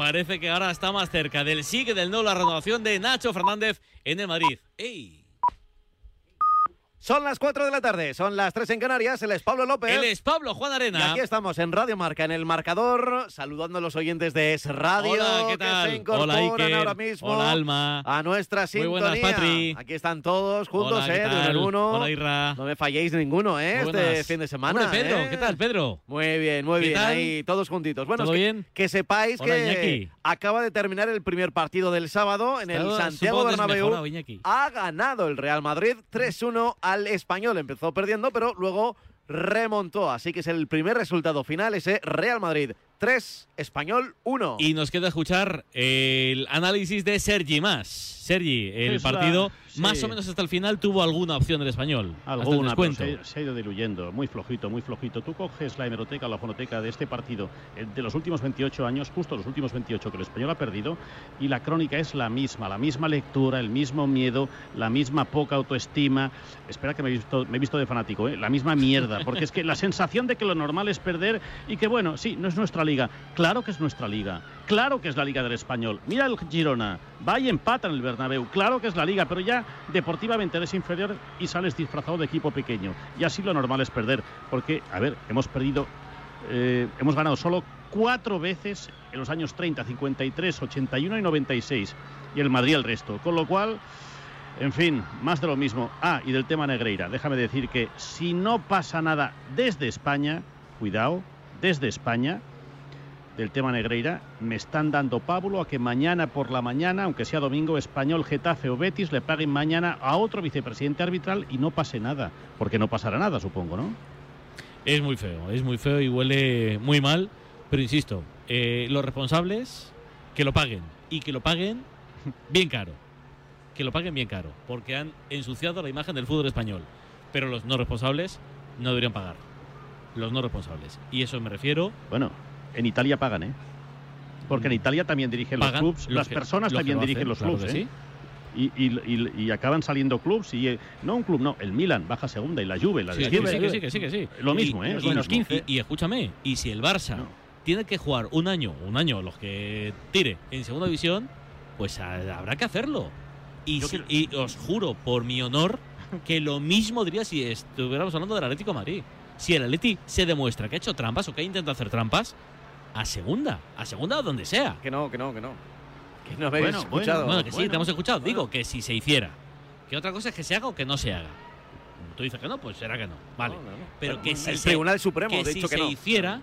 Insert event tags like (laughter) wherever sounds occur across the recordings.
parece que ahora está más cerca del sí que del no la renovación de Nacho Fernández en el Madrid. ¡Ey! Son las 4 de la tarde, son las 3 en Canarias, él es Pablo López. Él es Pablo Juan Y Arena. aquí estamos en Radio Marca, en el marcador, saludando a los oyentes de Es Radio Hola, ¿qué que tal? se incorporan Hola, Iker. ahora mismo Hola, Alma. a nuestra Muy sintonía. buenas, Patri. Aquí están todos juntos, Hola, ¿qué ¿eh? De uno tal? en uno. Hola, Irra. No me falléis ninguno, ¿eh? Muy Este buenas. fin de semana. Hombre, Pedro, ¿eh? ¿qué tal, Pedro? Muy bien, muy ¿Qué bien. tal? Ahí todos juntitos. Bueno, ¿Todo es que, bien? que sepáis Hola, que Iñaki. acaba de terminar el primer partido del sábado en el Santiago supongo Bernabéu. Iñaki. Ha ganado el Real Madrid 3-1 al Español. Empezó perdiendo, pero luego remontó. Así que es el primer resultado final, ese Real Madrid 3, Español 1. Y nos queda escuchar el análisis de Sergi Más. Sergi, el Es la- partido sí. más o menos hasta el final tuvo alguna opción del español. Alguna, pero se, se ha ido diluyendo, muy flojito, muy flojito. Tú coges la hemeroteca o la fonoteca de este partido eh, de los últimos 28 años, justo los últimos 28 que el español ha perdido, y la crónica es la misma, la misma lectura, el mismo miedo, la misma poca autoestima. Espera que me he visto, me he visto de fanático, ¿eh? la misma mierda, porque es que la (laughs) sensación de que lo normal es perder y que bueno, sí, no es nuestra liga. Claro que es nuestra liga, claro que es la liga del español. Mira el Girona, va y empata en el Bernabéu, claro que es la liga, pero ya deportivamente eres inferior y sales disfrazado de equipo pequeño. Y así lo normal es perder, porque, a ver, hemos perdido, eh, hemos ganado solo cuatro veces en los años 30, 53, 81 y 96, y el Madrid el resto. Con lo cual, en fin, más de lo mismo. Ah, y del tema Negreira, déjame decir que si no pasa nada desde España, cuidado, desde España, del tema Negreira, me están dando pábulo a que mañana por la mañana, aunque sea domingo, Español, Getafe o Betis le paguen mañana a otro vicepresidente arbitral y no pase nada. Porque no pasará nada, supongo, ¿no? Es muy feo, es muy feo y huele muy mal. Pero insisto, eh, los responsables que lo paguen y que lo paguen bien caro. Que lo paguen bien caro, porque han ensuciado la imagen del fútbol español. Pero los no responsables no deberían pagar. Los no responsables. Y eso me refiero. Bueno, en Italia pagan, ¿eh? Porque en Italia también dirigen los clubs, los las que- personas los también lo dirigen hacen, los claro clubs, ¿eh? Y, y- y- y acaban saliendo clubs y eh, no un club, no, el Milan baja segunda y la Juve, la Sí, de sí, sí, que sí, que sí, que sí. Lo mismo, ¿eh? Lo mismo. 15. Y, escúchame, y si el Barça No. tiene que jugar un año, un año, los que tire en segunda división, pues a- habrá que hacerlo. Y, si- y os juro, por mi honor, que lo mismo diría si estuviéramos hablando del Atlético de Madrid. Si el Atleti se demuestra que ha hecho trampas o que ha intentado hacer trampas, a segunda, a segunda o donde sea. Que no, que no, que no. Que no habéis Bueno, escuchado. Bueno, que sí, te hemos escuchado. bueno. Digo que si se hiciera. Que otra cosa es que se haga o que no se haga. Tú dices que no, pues será que no. Vale. No, no, no. Pero que si el se- Tribunal Supremo que ha si dicho que se no. hiciera,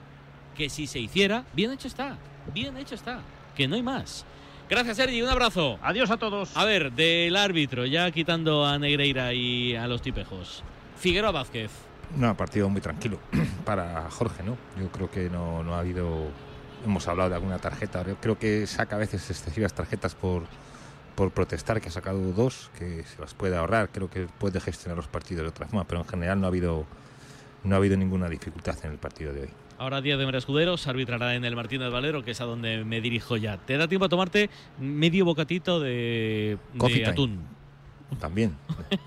que si se hiciera, bien hecho está. Bien hecho está. Que no hay más. Gracias, Sergi. Un abrazo. Adiós a todos. A ver, del árbitro, ya quitando a Negreira y a los tipejos. Figueroa Vázquez. No, partido muy tranquilo (clears throat) para Jorge, ¿no? Yo creo que no, no ha habido. Hemos hablado de alguna tarjeta. Yo creo que saca a veces excesivas tarjetas por, por protestar, que ha sacado dos, que se las puede ahorrar. Creo que puede gestionar los partidos de otra forma, pero en general no ha habido, no ha habido ninguna dificultad en el partido de hoy. Ahora Díaz de Mera Escuderos arbitrará en el Martínez Valero, que es a donde me dirijo ya. Te da tiempo a tomarte medio bocatito de, de Coffee atún. También.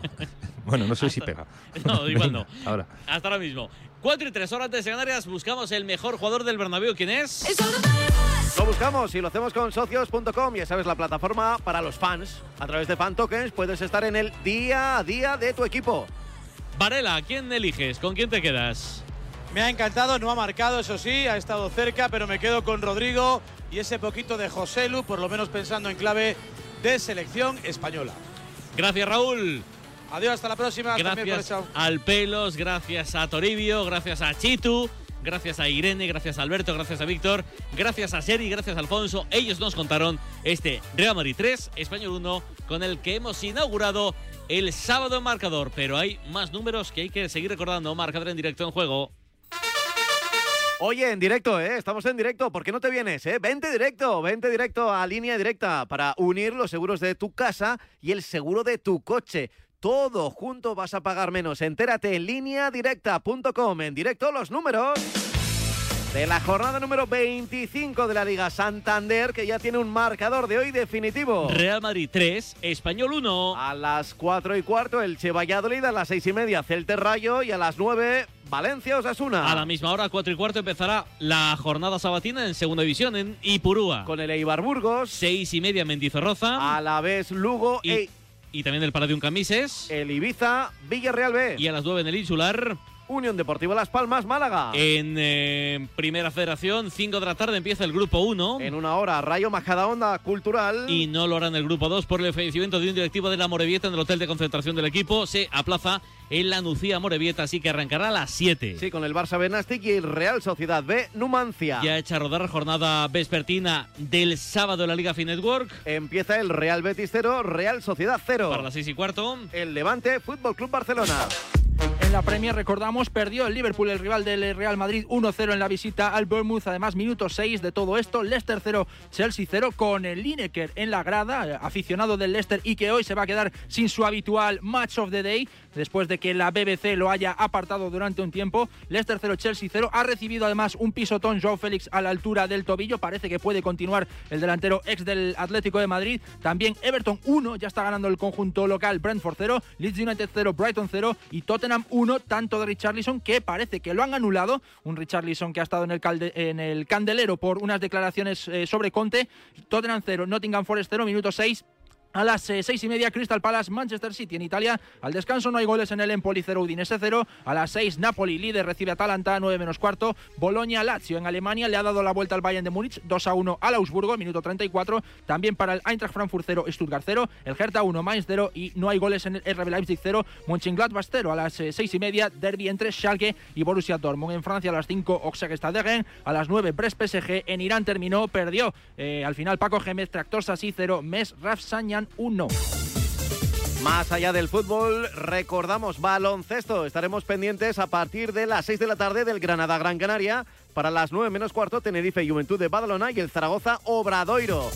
(laughs) bueno, no sé si pega. (laughs) No, igual no. Ahora. Hasta ahora mismo. 4 y 3 horas antes de Canarias buscamos el mejor jugador del Bernabéu. ¿Quién es? Lo buscamos y lo hacemos con socios.com, ya sabes, la plataforma para los fans. A través de fan tokens puedes estar en el día a día de tu equipo. Varela, ¿quién eliges? ¿Con quién te quedas? Me ha encantado, no ha marcado, eso sí, ha estado cerca, pero me quedo con Rodrigo y ese poquito de José Lu, por lo menos pensando en clave de selección española. Gracias, Raúl. Adiós, hasta la próxima. Gracias al Pelos, gracias a Toribio, gracias a Chitu, gracias a Irene, gracias a Alberto, gracias a Víctor, gracias a Seri, gracias a Alfonso. Ellos nos contaron este Real Madrid 3, Español 1, con el que hemos inaugurado el sábado en marcador. Pero hay más números que hay que seguir recordando. Marcador en directo en juego. Oye, en directo, ¿eh? Estamos en directo. ¿Por qué no te vienes, eh? Vente directo, vente directo a línea directa para unir los seguros de tu casa y el seguro de tu coche. Todo junto vas a pagar menos. Entérate en lineadirecta.com. En directo los números de la jornada número 25 de la Liga Santander, que ya tiene un marcador de hoy definitivo. Real Madrid 3, Español 1. A las 4 y cuarto, el Che Valladolid, a las 6 y media, Celte Rayo y a las 9, Valencia Osasuna. A la misma hora, 4 y cuarto, empezará la jornada sabatina en segunda división en Ipurúa. Con el Eibar Burgos. Seis y media, Mendizorroza. A la vez Lugo y, e- y también el Paradium Camises. el Ibiza Villarreal B. Y a las 9 en el Insular. Unión Deportiva Las Palmas Málaga. En eh, Primera Federación, 5 de la tarde empieza el grupo 1. En una hora, Rayo Majadahonda Cultural. Y no lo hará en el grupo 2 por el fallecimiento de un directivo de la Morevieta en el hotel de concentración del equipo. Se aplaza en la Nucía Morevieta, así que arrancará a las 7. Sí, con el Barça Benastic y el Real Sociedad B Numancia. Ya hecha a rodar jornada vespertina del sábado en la Liga Finetwork. Empieza el Real Betis 0, Real Sociedad 0. Para las 6 y cuarto. El Levante Fútbol Club Barcelona. En la Premier, recordamos, perdió el Liverpool, el rival del Real Madrid, 1-0 en la visita al Bournemouth. Además, minuto 6 de todo esto. Leicester 0, Chelsea 0, con el Lineker en la grada, aficionado del Leicester y que hoy se va a quedar sin su habitual Match of the Day, después de que la BBC lo haya apartado durante un tiempo. Leicester 0, Chelsea 0. Ha recibido además un pisotón Joao Félix a la altura del tobillo. Parece que puede continuar el delantero ex del Atlético de Madrid. También Everton 1, ya está ganando el conjunto local. Brentford 0, Leeds United 0, Brighton 0 y Tottenham 1, tanto de Richarlison que parece que lo han anulado. Un Richarlison que ha estado en el, candelero por unas declaraciones eh, sobre Conte. Tottenham 0, Nottingham Forest 0, minuto 6. A las eh, seis y media, Crystal Palace, Manchester City en Italia. Al descanso no hay goles en el Empoli 0, Udinese 0. A las seis, Napoli, líder, recibe a Atalanta, 9 menos cuarto. Bolonia, Lazio en Alemania, le ha dado la vuelta al Bayern de Múnich, 2 a 1 al Augsburgo, minuto 34. También para el Eintracht Frankfurt 0, Stuttgart 0. El Hertha 1, Mainz 0. Y no hay goles en el RB Leipzig 0, Mönchengladbach 0. A las eh, seis y media, derby entre Schalke y Borussia Dortmund. En Francia a las 5, Auxerre Stade Rennes. A las 9, Brest PSG. En Irán terminó, perdió. Eh, al final, Paco Gémez, Tractor Sassi 0, Mes Rafsanyan 1. Más allá del fútbol, recordamos baloncesto. Estaremos pendientes a partir de las 6 de la tarde del Granada Gran Canaria. Para las 9 menos cuarto, Tenerife Juventud de Badalona y el Zaragoza Obradoiro.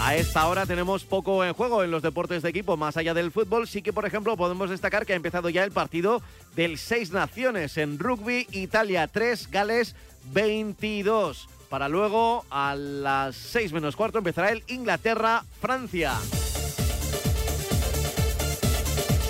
A esta hora tenemos poco en juego en los deportes de equipo, más allá del fútbol. Sí que, por ejemplo, podemos destacar que ha empezado ya el partido del Seis Naciones en rugby, Italia 3, Gales 22. Para luego, a las 6 menos cuarto, empezará el Inglaterra-Francia.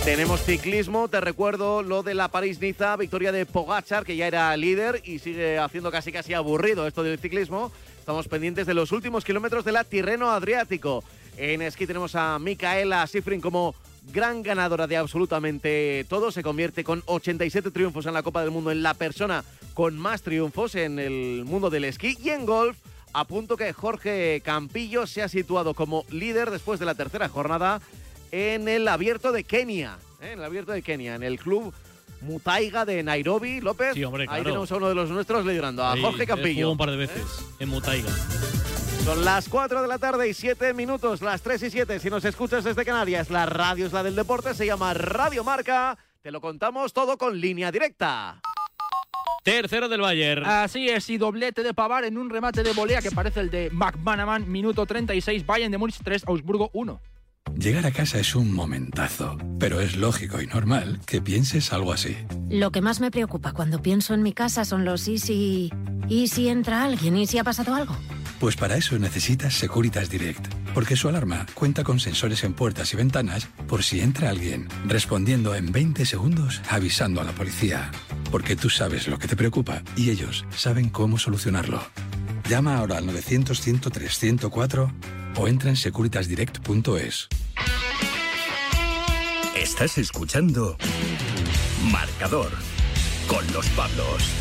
Tenemos ciclismo, te recuerdo lo de la París-Niza, victoria de Pogachar, que ya era líder y sigue haciendo casi casi aburrido esto del ciclismo. Estamos pendientes de los últimos kilómetros de la Tirreno Adriático. En esquí tenemos a Micaela Sifrin como gran ganadora de absolutamente todo. Se convierte con 87 triunfos en la Copa del Mundo en la persona con más triunfos en el mundo del esquí. Y en golf, a punto que Jorge Campillo se ha situado como líder después de la tercera jornada en el abierto de Kenia. ¿eh? En el abierto de Kenia, en el club Mutaiga de Nairobi, López. Sí, hombre, Ahí claro. tenemos a uno de los nuestros liderando, a Ahí, Jorge Campillo. un par de veces en Mutaiga. Son las 4 de la tarde y 7 minutos, las 3 y 7. Si nos escuchas desde Canarias, la radio es la del deporte, se llama Radio Marca. Te lo contamos todo con línea directa. Tercero del Bayern. Así es, y doblete de Pavar en un remate de volea que parece el de McManaman, minuto 36, Bayern de Múnich 3, Augsburgo 1. Llegar a casa es un momentazo, pero es lógico y normal que pienses algo así. Lo que más me preocupa cuando pienso en mi casa son los y si... ¿Y si entra alguien? ¿Y si ha pasado algo? Pues para eso necesitas Securitas Direct, porque su alarma cuenta con sensores en puertas y ventanas por si entra alguien, respondiendo en 20 segundos avisando a la policía. Porque tú sabes lo que te preocupa y ellos saben cómo solucionarlo. Llama ahora al 900-103-104 o entra en securitasdirect.es. Estás escuchando Marcador con los Pablos.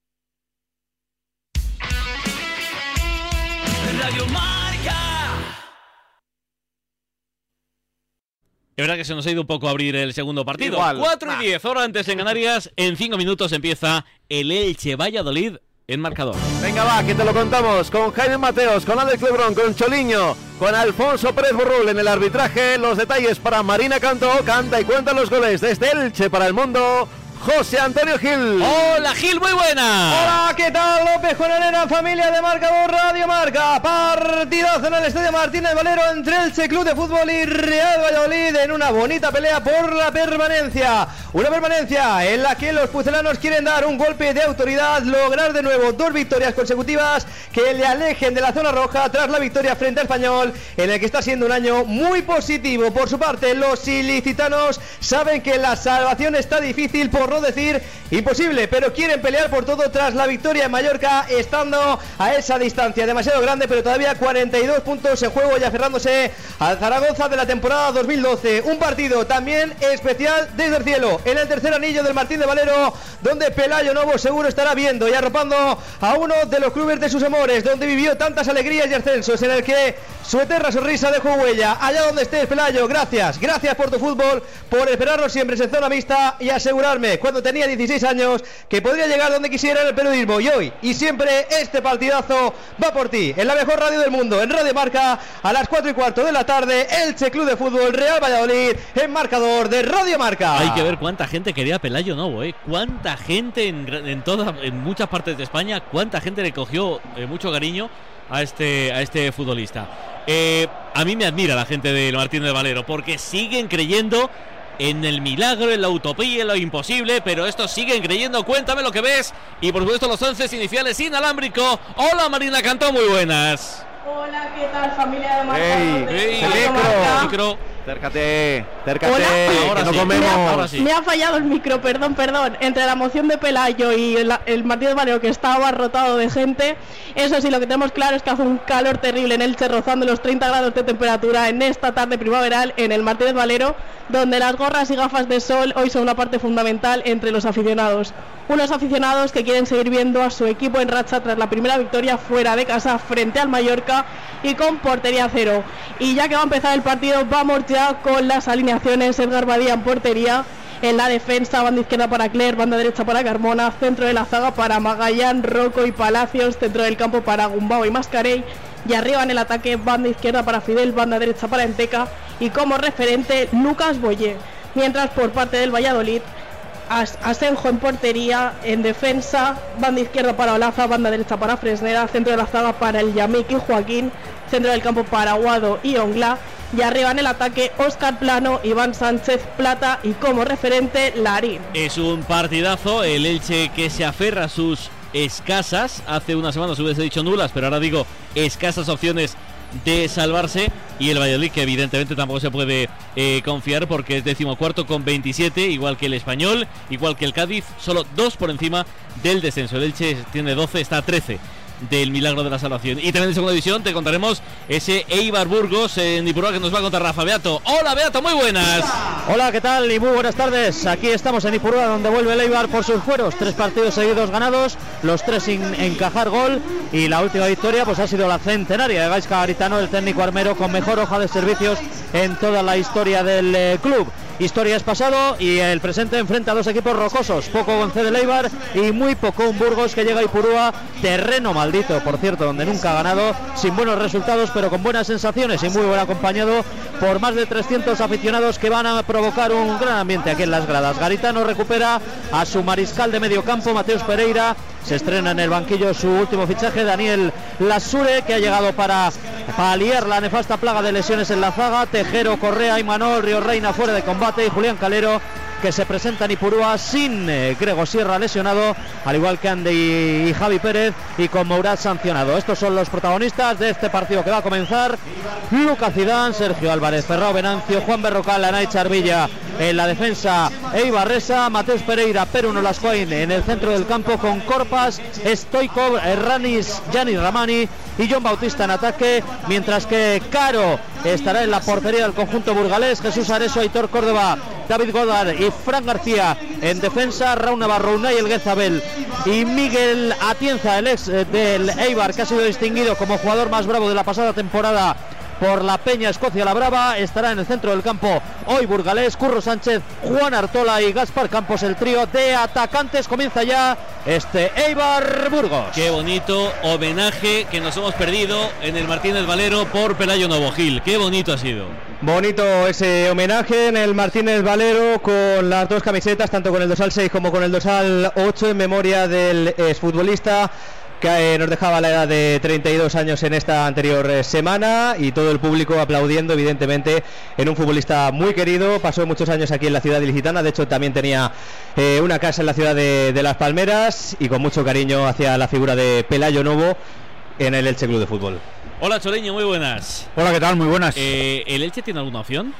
Radio Marca. Es verdad que se nos ha ido un poco a abrir el segundo partido. Igual. 4 Nah. y 10, hora antes en Canarias. En 5 minutos empieza el Elche Valladolid en marcador. Venga, va, que te lo contamos con Jaime Mateos, con Alex Lebrón, con Choliño, con Alfonso Pérez Burrul en el arbitraje. Los detalles para Marina Cantó, canta y cuenta los goles desde Elche para el mundo. José Antonio Gil. Hola Gil, muy buena. Hola, ¿qué tal? López con Arena, familia de Marcador Radio Marca. Partidazo en el Estadio Martínez Valero entre Elche Club de Fútbol y Real Valladolid en una bonita pelea por la permanencia. Una permanencia en la que los pucelanos quieren dar un golpe de autoridad, lograr de nuevo dos victorias consecutivas que le alejen de la zona roja tras la victoria frente al español, en el que está siendo un año muy positivo. Por su parte, los ilicitanos saben que la salvación está difícil, por no decir imposible, pero quieren pelear por todo tras la victoria en Mallorca, estando a esa distancia demasiado grande, pero todavía 42 puntos en juego y aferrándose al Zaragoza de la temporada 2012. Un partido también especial desde el cielo, en el tercer anillo del Martín de Valero, donde Pelayo Novo seguro estará viendo y arropando a uno de los clubes de sus amores, donde vivió tantas alegrías y ascensos, en el que su eterna sonrisa dejó huella. Allá donde estés, Pelayo, gracias, gracias por tu fútbol, por esperarnos siempre en zona mixta y asegurarme cuando tenía 16 años que podría llegar donde quisiera en el periodismo. Y hoy y siempre este partidazo va por ti, en la mejor radio del mundo, en Radio Marca, a las 4 y cuarto de la tarde, Elche Club de Fútbol Real Valladolid, en marcador de Radio Marca. Hay que ver cuánta gente quería Pelayo Novo, ¿eh? Cuánta gente en, en, toda- en muchas partes de España, cuánta gente le cogió eh, mucho cariño a este, a este futbolista. Eh, a mí me admira la gente del Martín de Valero, porque siguen creyendo en el milagro, en la utopía, en lo imposible, pero estos siguen creyendo. Cuéntame lo que ves. Y por supuesto los once iniciales inalámbrico. Hola Marina Cantó, muy buenas. Hola, ¿qué tal familia de Marca? ¡Ey! Ey, ¡El micro! Marca. Micro. Acércate, acércate, Hola. Ahora que no sí. comemos. Ahora sí. Me ha fallado el micro, perdón, perdón. Entre la moción de Pelayo y el, el Martín de Valero que estaba abarrotado de gente, eso sí, lo que tenemos claro es que hace un calor terrible en Elche, rozando los 30 grados de temperatura en esta tarde primaveral en el Martínez Valero, donde las gorras y gafas de sol hoy son una parte fundamental entre los aficionados. Unos aficionados que quieren seguir viendo a su equipo en racha tras la primera victoria fuera de casa frente al Mallorca y con portería cero. Y ya que va a empezar el partido, vamos ya con las alineaciones. Edgar Badía en portería. En la defensa, banda izquierda para Claire, banda derecha para Carmona, centro de la zaga para Magallán, Rocco y Palacios, centro del campo para Gumbao y Mascarey, y arriba en el ataque, banda izquierda para Fidel, banda derecha para Enteca, y como referente, Lucas Boyer. Mientras por parte del Valladolid, Asenjo en portería, en defensa, banda izquierda para Olaza, banda derecha para Fresneda, centro de la zaga para el Yamik y Joaquín, centro del campo para Aguado y Ongla, y arriba en el ataque Oscar Plano, Iván Sánchez Plata y como referente Larín. Es un partidazo, el Elche que se aferra a sus escasas, hace unas semanas hubiese dicho nulas, pero ahora digo escasas opciones de salvarse y el Valladolid que evidentemente tampoco se puede eh, confiar porque es decimocuarto con 27, igual que el Español, igual que el Cádiz, solo dos por encima del descenso. El Elche tiene 12, está a 13 del milagro de la salvación. Y también en segunda división te contaremos ese Eibar Burgos en Ipurúa que nos va a contar Rafa Beato. Hola Beato, muy buenas. Hola, ¿qué tal? Y muy buenas tardes. Aquí estamos en Ipurúa, donde vuelve el Eibar por sus fueros. Tres partidos seguidos ganados, los tres sin encajar gol. Y la última victoria pues ha sido la centenaria de Gaisca Garitano, el técnico armero con mejor hoja de servicios en toda la historia del eh, club. Historia es pasado y el presente enfrenta a dos equipos rocosos, poco González Leibar y muy poco un Burgos que llega a Ipurúa, terreno maldito, por cierto, donde nunca ha ganado, sin buenos resultados, pero con buenas sensaciones y muy buen acompañado por más de 300 aficionados que van a provocar un gran ambiente aquí en las gradas. Garitano recupera a su mariscal de medio campo, Mateus Pereira, se estrena en el banquillo su último fichaje, Daniel Lasure, que ha llegado para paliar la nefasta plaga de lesiones en la zaga. Tejero, Correa y Manol, Río Reina fuera de combate y Julián Calero que se presenta en Ipurúa sin eh, Grego Sierra lesionado, al igual que Andy y Javi Pérez y con Mourad sancionado. Estos son los protagonistas de este partido que va a comenzar. Lucas Zidane, Sergio Álvarez, Ferrao Venancio, Juan Berrocal, Anay Charvilla en la defensa, Eibar Resa, Mateus Pereira, Perú Nolascoin en el centro del campo con Corpas, Stoikov, Ranis, Gianni Ramani y John Bautista en ataque, mientras que Caro estará en la portería del conjunto burgalés, Jesús Areso, Aitor Córdoba, David Godard y Fran García en defensa, Raúl Navarro, Unai Elguezabel y Miguel Atienza, el ex del Eibar, que ha sido distinguido como jugador más bravo de la pasada temporada por la Peña Escocia La Brava. Estará en el centro del campo hoy Burgalés, Curro Sánchez, Juan Artola y Gaspar Campos. El trío de atacantes comienza ya este Eibar Burgos. Qué bonito homenaje que nos hemos perdido en el Martínez Valero por Pelayo Novogil. Qué bonito ha sido. Bonito ese homenaje en el Martínez Valero con las dos camisetas, tanto con el dorsal 6 como con el dorsal 8 en memoria del exfutbolista que eh, nos dejaba la edad de 32 años en esta anterior eh, semana y todo el público aplaudiendo evidentemente en un futbolista muy querido, pasó muchos años aquí en la ciudad ilicitana, de hecho también tenía eh, una casa en la ciudad de, de Las Palmeras y con mucho cariño hacia la figura de Pelayo Novo en el Elche Club de Fútbol. Hola Choreño, muy buenas. Hola, ¿qué tal? Muy buenas. ¿El Elche tiene alguna opción?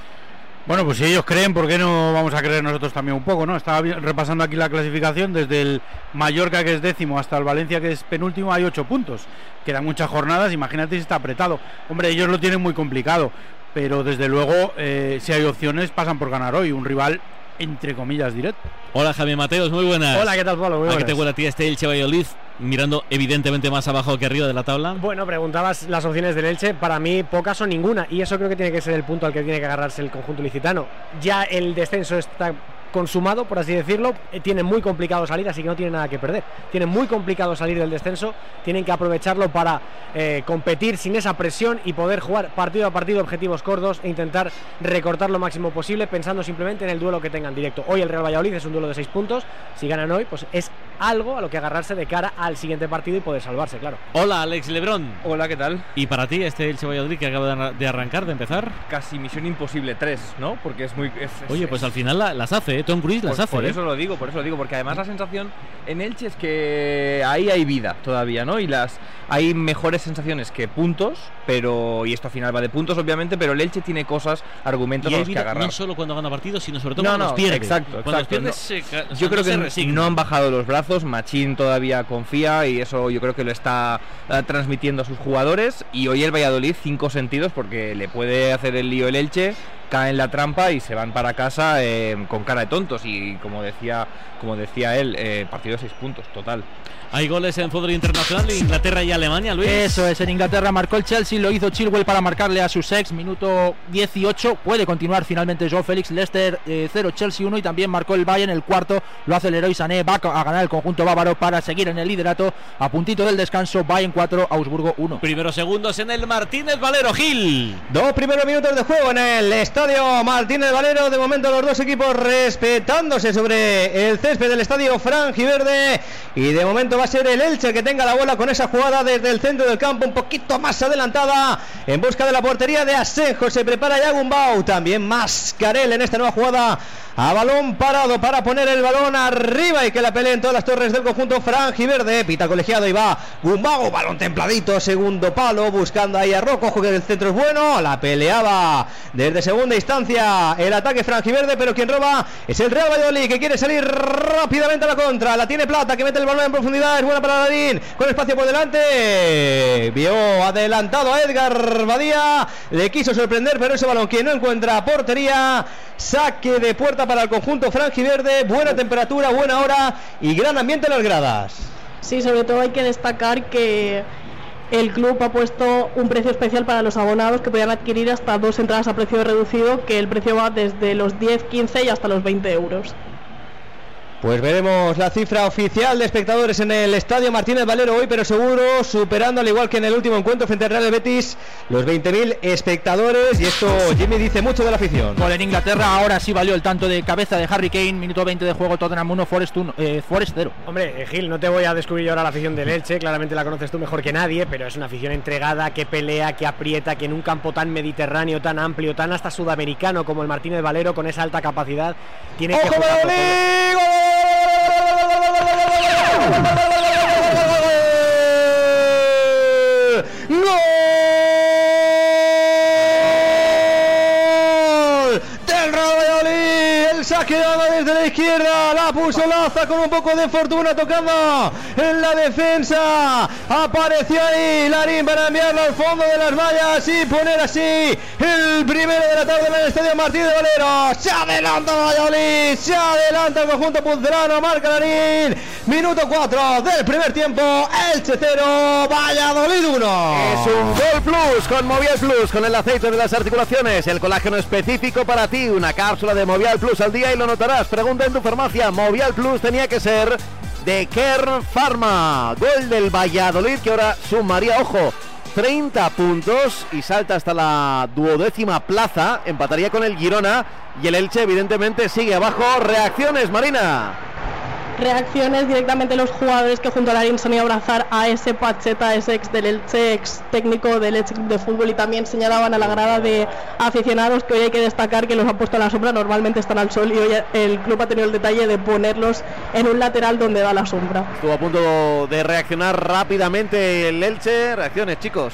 Bueno, pues si ellos creen, ¿por qué no vamos a creer nosotros también un poco? no Estaba repasando aquí la clasificación, desde el Mallorca que es décimo hasta el Valencia que es penúltimo hay ocho puntos. Quedan muchas jornadas, imagínate si está apretado. Hombre, ellos lo tienen muy complicado, pero desde luego eh, si hay opciones pasan por ganar hoy, un rival entre comillas directo. Hola Javier Mateos, muy buenas. Hola, ¿qué tal Pablo? Muy ¿A qué te huele a ti este Elche Valladolid? Mirando evidentemente más abajo que arriba de la tabla. Bueno, preguntabas las opciones del Elche, para mí pocas o ninguna, y eso creo que tiene que ser el punto al que tiene que agarrarse el conjunto licitano. Ya el descenso está consumado, por así decirlo, eh, tiene muy complicado salir, así que no tiene nada que perder. Tiene muy complicado salir del descenso, tienen que aprovecharlo para eh, competir sin esa presión y poder jugar partido a partido objetivos cortos e intentar recortar lo máximo posible pensando simplemente en el duelo que tengan directo. Hoy el Real Valladolid es un duelo de seis puntos, si ganan hoy, pues es algo a lo que agarrarse de cara al siguiente partido y poder salvarse, claro. Hola Alex Lebrón. Hola, ¿qué tal? ¿Y para ti este Elche Valladolid que acaba de arran- de arrancar, de empezar? Casi misión imposible 3, ¿no? Porque es muy... es- es- Oye, pues es- al final la- las hace, ¿eh? Tom Cruise las Pues hace. por ¿eh? eso lo digo, por eso lo digo, porque además la sensación en Elche es que ahí hay vida todavía, ¿no? Y las hay mejores sensaciones que puntos, pero y esto al final va de puntos obviamente, pero el Elche tiene cosas, argumentos Y a los que agarrar. no solo cuando gana partidos, sino sobre todo No, cuando no, los pierde. exacto, Cuando los exacto, pierde no. se o sea, Yo creo que no han bajado los brazos, Machín todavía confía y eso yo creo que lo está eh, transmitiendo a sus jugadores y hoy el Valladolid cinco sentidos porque le puede hacer el lío el Elche, cae en la trampa y se van para casa eh, con cara de tontos y como decía como decía él, eh, partido de seis puntos, total. Hay goles en fútbol internacional de Inglaterra y Alemania, Luis. Eso es, en Inglaterra marcó el Chelsea, lo hizo Chilwell para marcarle a su ex, minuto 18, puede continuar finalmente Joe Félix, Leicester eh, 0, Chelsea 1 y también marcó el Bayern el cuarto, lo hace el Leroy Sané, va a ganar el conjunto bávaro para seguir en el liderato, a puntito del descanso, Bayern 4, Augsburgo 1. Primeros segundos en el Martínez Valero Gil. Dos primeros minutos de juego en el estadio Martínez Valero. De momento los dos equipos respetándose sobre el césped del estadio Frangiverde. Y de momento va a ser el Elche el que tenga la bola con esa jugada desde el centro del campo, un poquito más adelantada. En busca de la portería de Asenjo. Se prepara ya Gumbau. También Mascarel en esta nueva jugada. A balón parado para poner el balón arriba y que la peleen todas las torres del conjunto Frangiverde. Pita colegiado y va Gumbau. Balón templadito. Segundo palo. Buscando ahí a Rocco. Que el centro es bueno. La peleaba desde segunda instancia el ataque Frangiverde. Pero quien roba es el Real Valladolid que quiere salir rápidamente a la contra. La tiene Plata que mete el balón en profundidad. Es buena para Larín. Con espacio por delante. Vio adelantado a Edgar Badía. Le quiso sorprender, pero ese balón que no encuentra portería. Saque de puerta para el conjunto Frangiverde. Buena temperatura, buena hora y gran ambiente en las gradas. Sí, sobre todo hay que destacar que el club ha puesto un precio especial para los abonados que podían adquirir hasta dos entradas a precio reducido, que el precio va desde los 10, 15 y hasta los 20 euros. Pues veremos la cifra oficial de espectadores en el Estadio Martínez Valero hoy, pero seguro superando, al igual que en el último encuentro frente al Real Betis, los 20.000 espectadores. Y esto Jimmy dice mucho de la afición. Gol en Inglaterra, ahora sí valió el tanto de cabeza de Harry Kane, minuto 20 de juego, Tottenham 1, Forest 1, eh, Forest 0. Hombre, eh, Gil, no te voy a descubrir ahora la afición del Elche, claramente la conoces tú mejor que nadie, pero es una afición entregada, que pelea, que aprieta, que en un campo tan mediterráneo, tan amplio, tan hasta sudamericano como el Martínez Valero, con esa alta capacidad, tiene que ¡Ojo, jugar Valladolid! todo. ¡Gol! El saque daba desde la izquierda. La puso Laza con un poco de fortuna tocando en la defensa. Apareció ahí Larín para enviarlo al fondo de las vallas y poner así el primero de la tarde en el Estadio Martín de Valero. Se adelanta Valladolid. Se adelanta el conjunto puncelano. Marca Larín. Minuto 4 del primer tiempo. Elche 0. Valladolid 1. Es un Gol Plus con Movial Plus, con el aceite de las articulaciones, el colágeno específico para ti, una cápsula de Movial Plus al día y lo notarás. Pregunta en tu farmacia, Movial Plus tenía que ser de Kern Pharma. Gol del Valladolid que ahora sumaría, ojo, 30 puntos y salta hasta la duodécima plaza, empataría con el Girona y el Elche evidentemente sigue abajo. Reacciones, Marina. Reacciones directamente los jugadores que junto a Larín se han ido a abrazar a ese Pacheta, ese ex del Elche, ex técnico del Elche de Fútbol y también señalaban a la grada de aficionados que hoy hay que destacar que los han puesto a la sombra, normalmente están al sol y hoy el club ha tenido el detalle de ponerlos en un lateral donde da la sombra. Estuvo a punto de reaccionar rápidamente el Elche. Reacciones, chicos.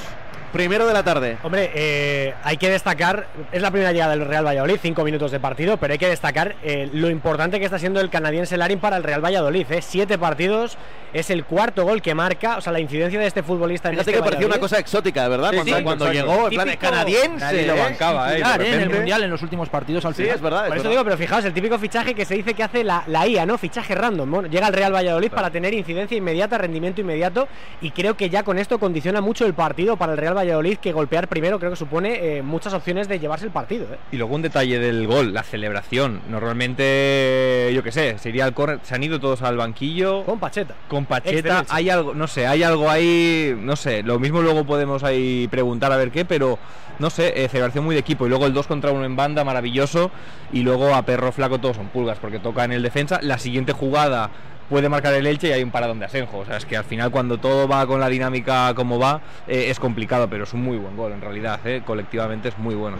Primero de la tarde. Hombre, eh, hay que destacar, es la primera llegada del Real Valladolid, cinco minutos de partido, pero hay que destacar eh, lo importante que está siendo el canadiense Larin para el Real Valladolid. eh. Siete partidos, es el cuarto gol que marca, o sea, la incidencia de este futbolista en Fíjate este que parecía una cosa exótica, de verdad. Sí, cuando sí, cuando exacto. llegó, en plan canadiense. Nadie lo ¿eh? bancaba, ¿eh? en el. Mundial, en los últimos partidos al Sí, final. es verdad. Por es eso verdad. digo, pero fijaos, el típico fichaje que se dice que hace la, la IA, ¿no? Fichaje random. Bueno, llega al Real Valladolid para tener incidencia inmediata, rendimiento inmediato, y creo que ya con esto condiciona mucho el partido para el Real Valladolid, que golpear primero creo que supone eh, muchas opciones de llevarse el partido. ¿eh? Y luego un detalle del gol, la celebración. Normalmente, yo qué sé, sería el córner. Se han ido todos al banquillo. Con Pacheta. Con Pacheta. Hay algo, no sé, hay algo ahí. No sé, lo mismo luego podemos ahí preguntar a ver qué, pero no sé, eh, celebración muy de equipo. Y luego el 2 contra 1 en banda, maravilloso. Y luego a perro flaco todos son pulgas porque toca en el defensa. La siguiente jugada puede marcar el Elche y hay un paradón de Asenjo. O sea, es que al final cuando todo va con la dinámica como va, eh, es complicado, pero es un muy buen gol en realidad. eh, Colectivamente es muy bueno.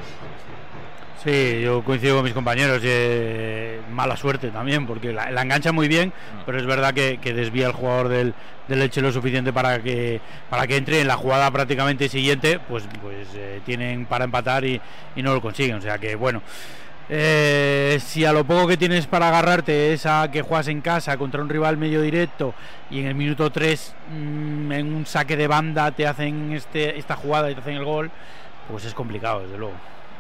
Sí, yo coincido con mis compañeros. eh, mala suerte también, porque la, la engancha muy bien, pero es verdad que, que desvía el jugador del, del Elche lo suficiente para que para que entre en la jugada prácticamente siguiente, pues pues eh, tienen para empatar y, y no lo consiguen. O sea que bueno. Eh, si a lo poco que tienes para agarrarte es a que juegas en casa contra un rival medio directo y en el minuto 3 en un saque de banda te hacen este, esta jugada y te hacen el gol, pues es complicado, desde luego.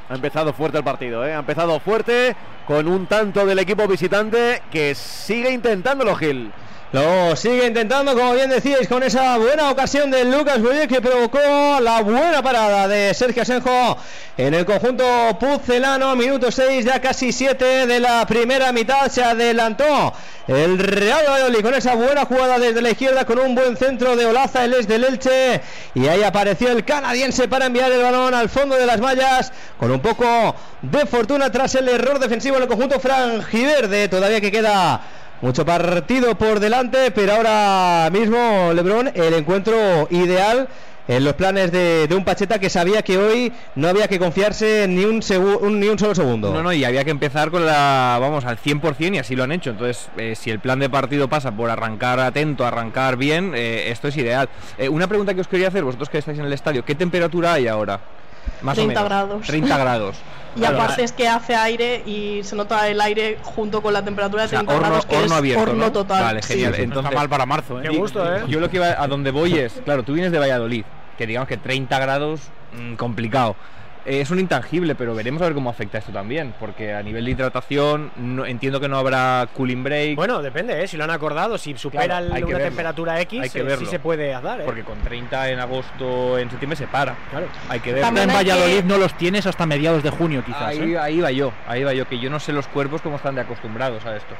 Ha empezado fuerte el partido, ¿eh? ha empezado fuerte con un tanto del equipo visitante que sigue intentándolo, Gil. Lo sigue intentando, como bien decíais, con esa buena ocasión de Lucas Boyer que provocó la buena parada de Sergio Asenjo en el conjunto pucelano. Minuto 6, ya casi 7 de la primera mitad. Se adelantó el Real Valladolid con esa buena jugada desde la izquierda con un buen centro de Olaza, el es del Elche. Y ahí apareció el canadiense para enviar el balón al fondo de las mallas con un poco de fortuna tras el error defensivo en el conjunto franjiverde. Todavía que queda mucho partido por delante, pero ahora mismo Lebron, el encuentro ideal en los planes de, de un Pacheta que sabía que hoy no había que confiarse ni un, un- ni un solo segundo. No, no, y había que empezar con la, vamos, al 100% y así lo han hecho. Entonces, eh, si el plan de partido pasa por arrancar atento, arrancar bien, eh, esto es ideal. Eh, una pregunta que os quería hacer, vosotros que estáis en el estadio, ¿qué temperatura hay ahora? Más 30 o menos. grados. 30 grados. (laughs) Y aparte es que hace aire y se nota el aire junto con la temperatura de O sea, 30 horno, grados, que horno es abierto, horno ¿no? total. Vale, sí. genial. No Entonces, está mal para marzo, ¿eh? Qué gusto, ¿eh? Yo lo que iba a donde voy es, claro, tú vienes de Valladolid, que digamos que 30 grados, mm, complicado. Eh, es un intangible, pero veremos a ver cómo afecta esto también, porque a nivel de hidratación no, entiendo que no habrá cooling break. Bueno, depende, ¿eh? si lo han acordado, si supera Claro, el- una verlo. temperatura X, Hay que eh, sí verlo. se puede dar. ¿eh? Porque con 30 en agosto, en septiembre se para. Claro. Hay que verlo. en Valladolid no los tienes hasta mediados de junio, quizás. Ahí, ¿eh? ahí va yo, ahí va yo, que yo no sé los cuerpos cómo están de acostumbrados a esto.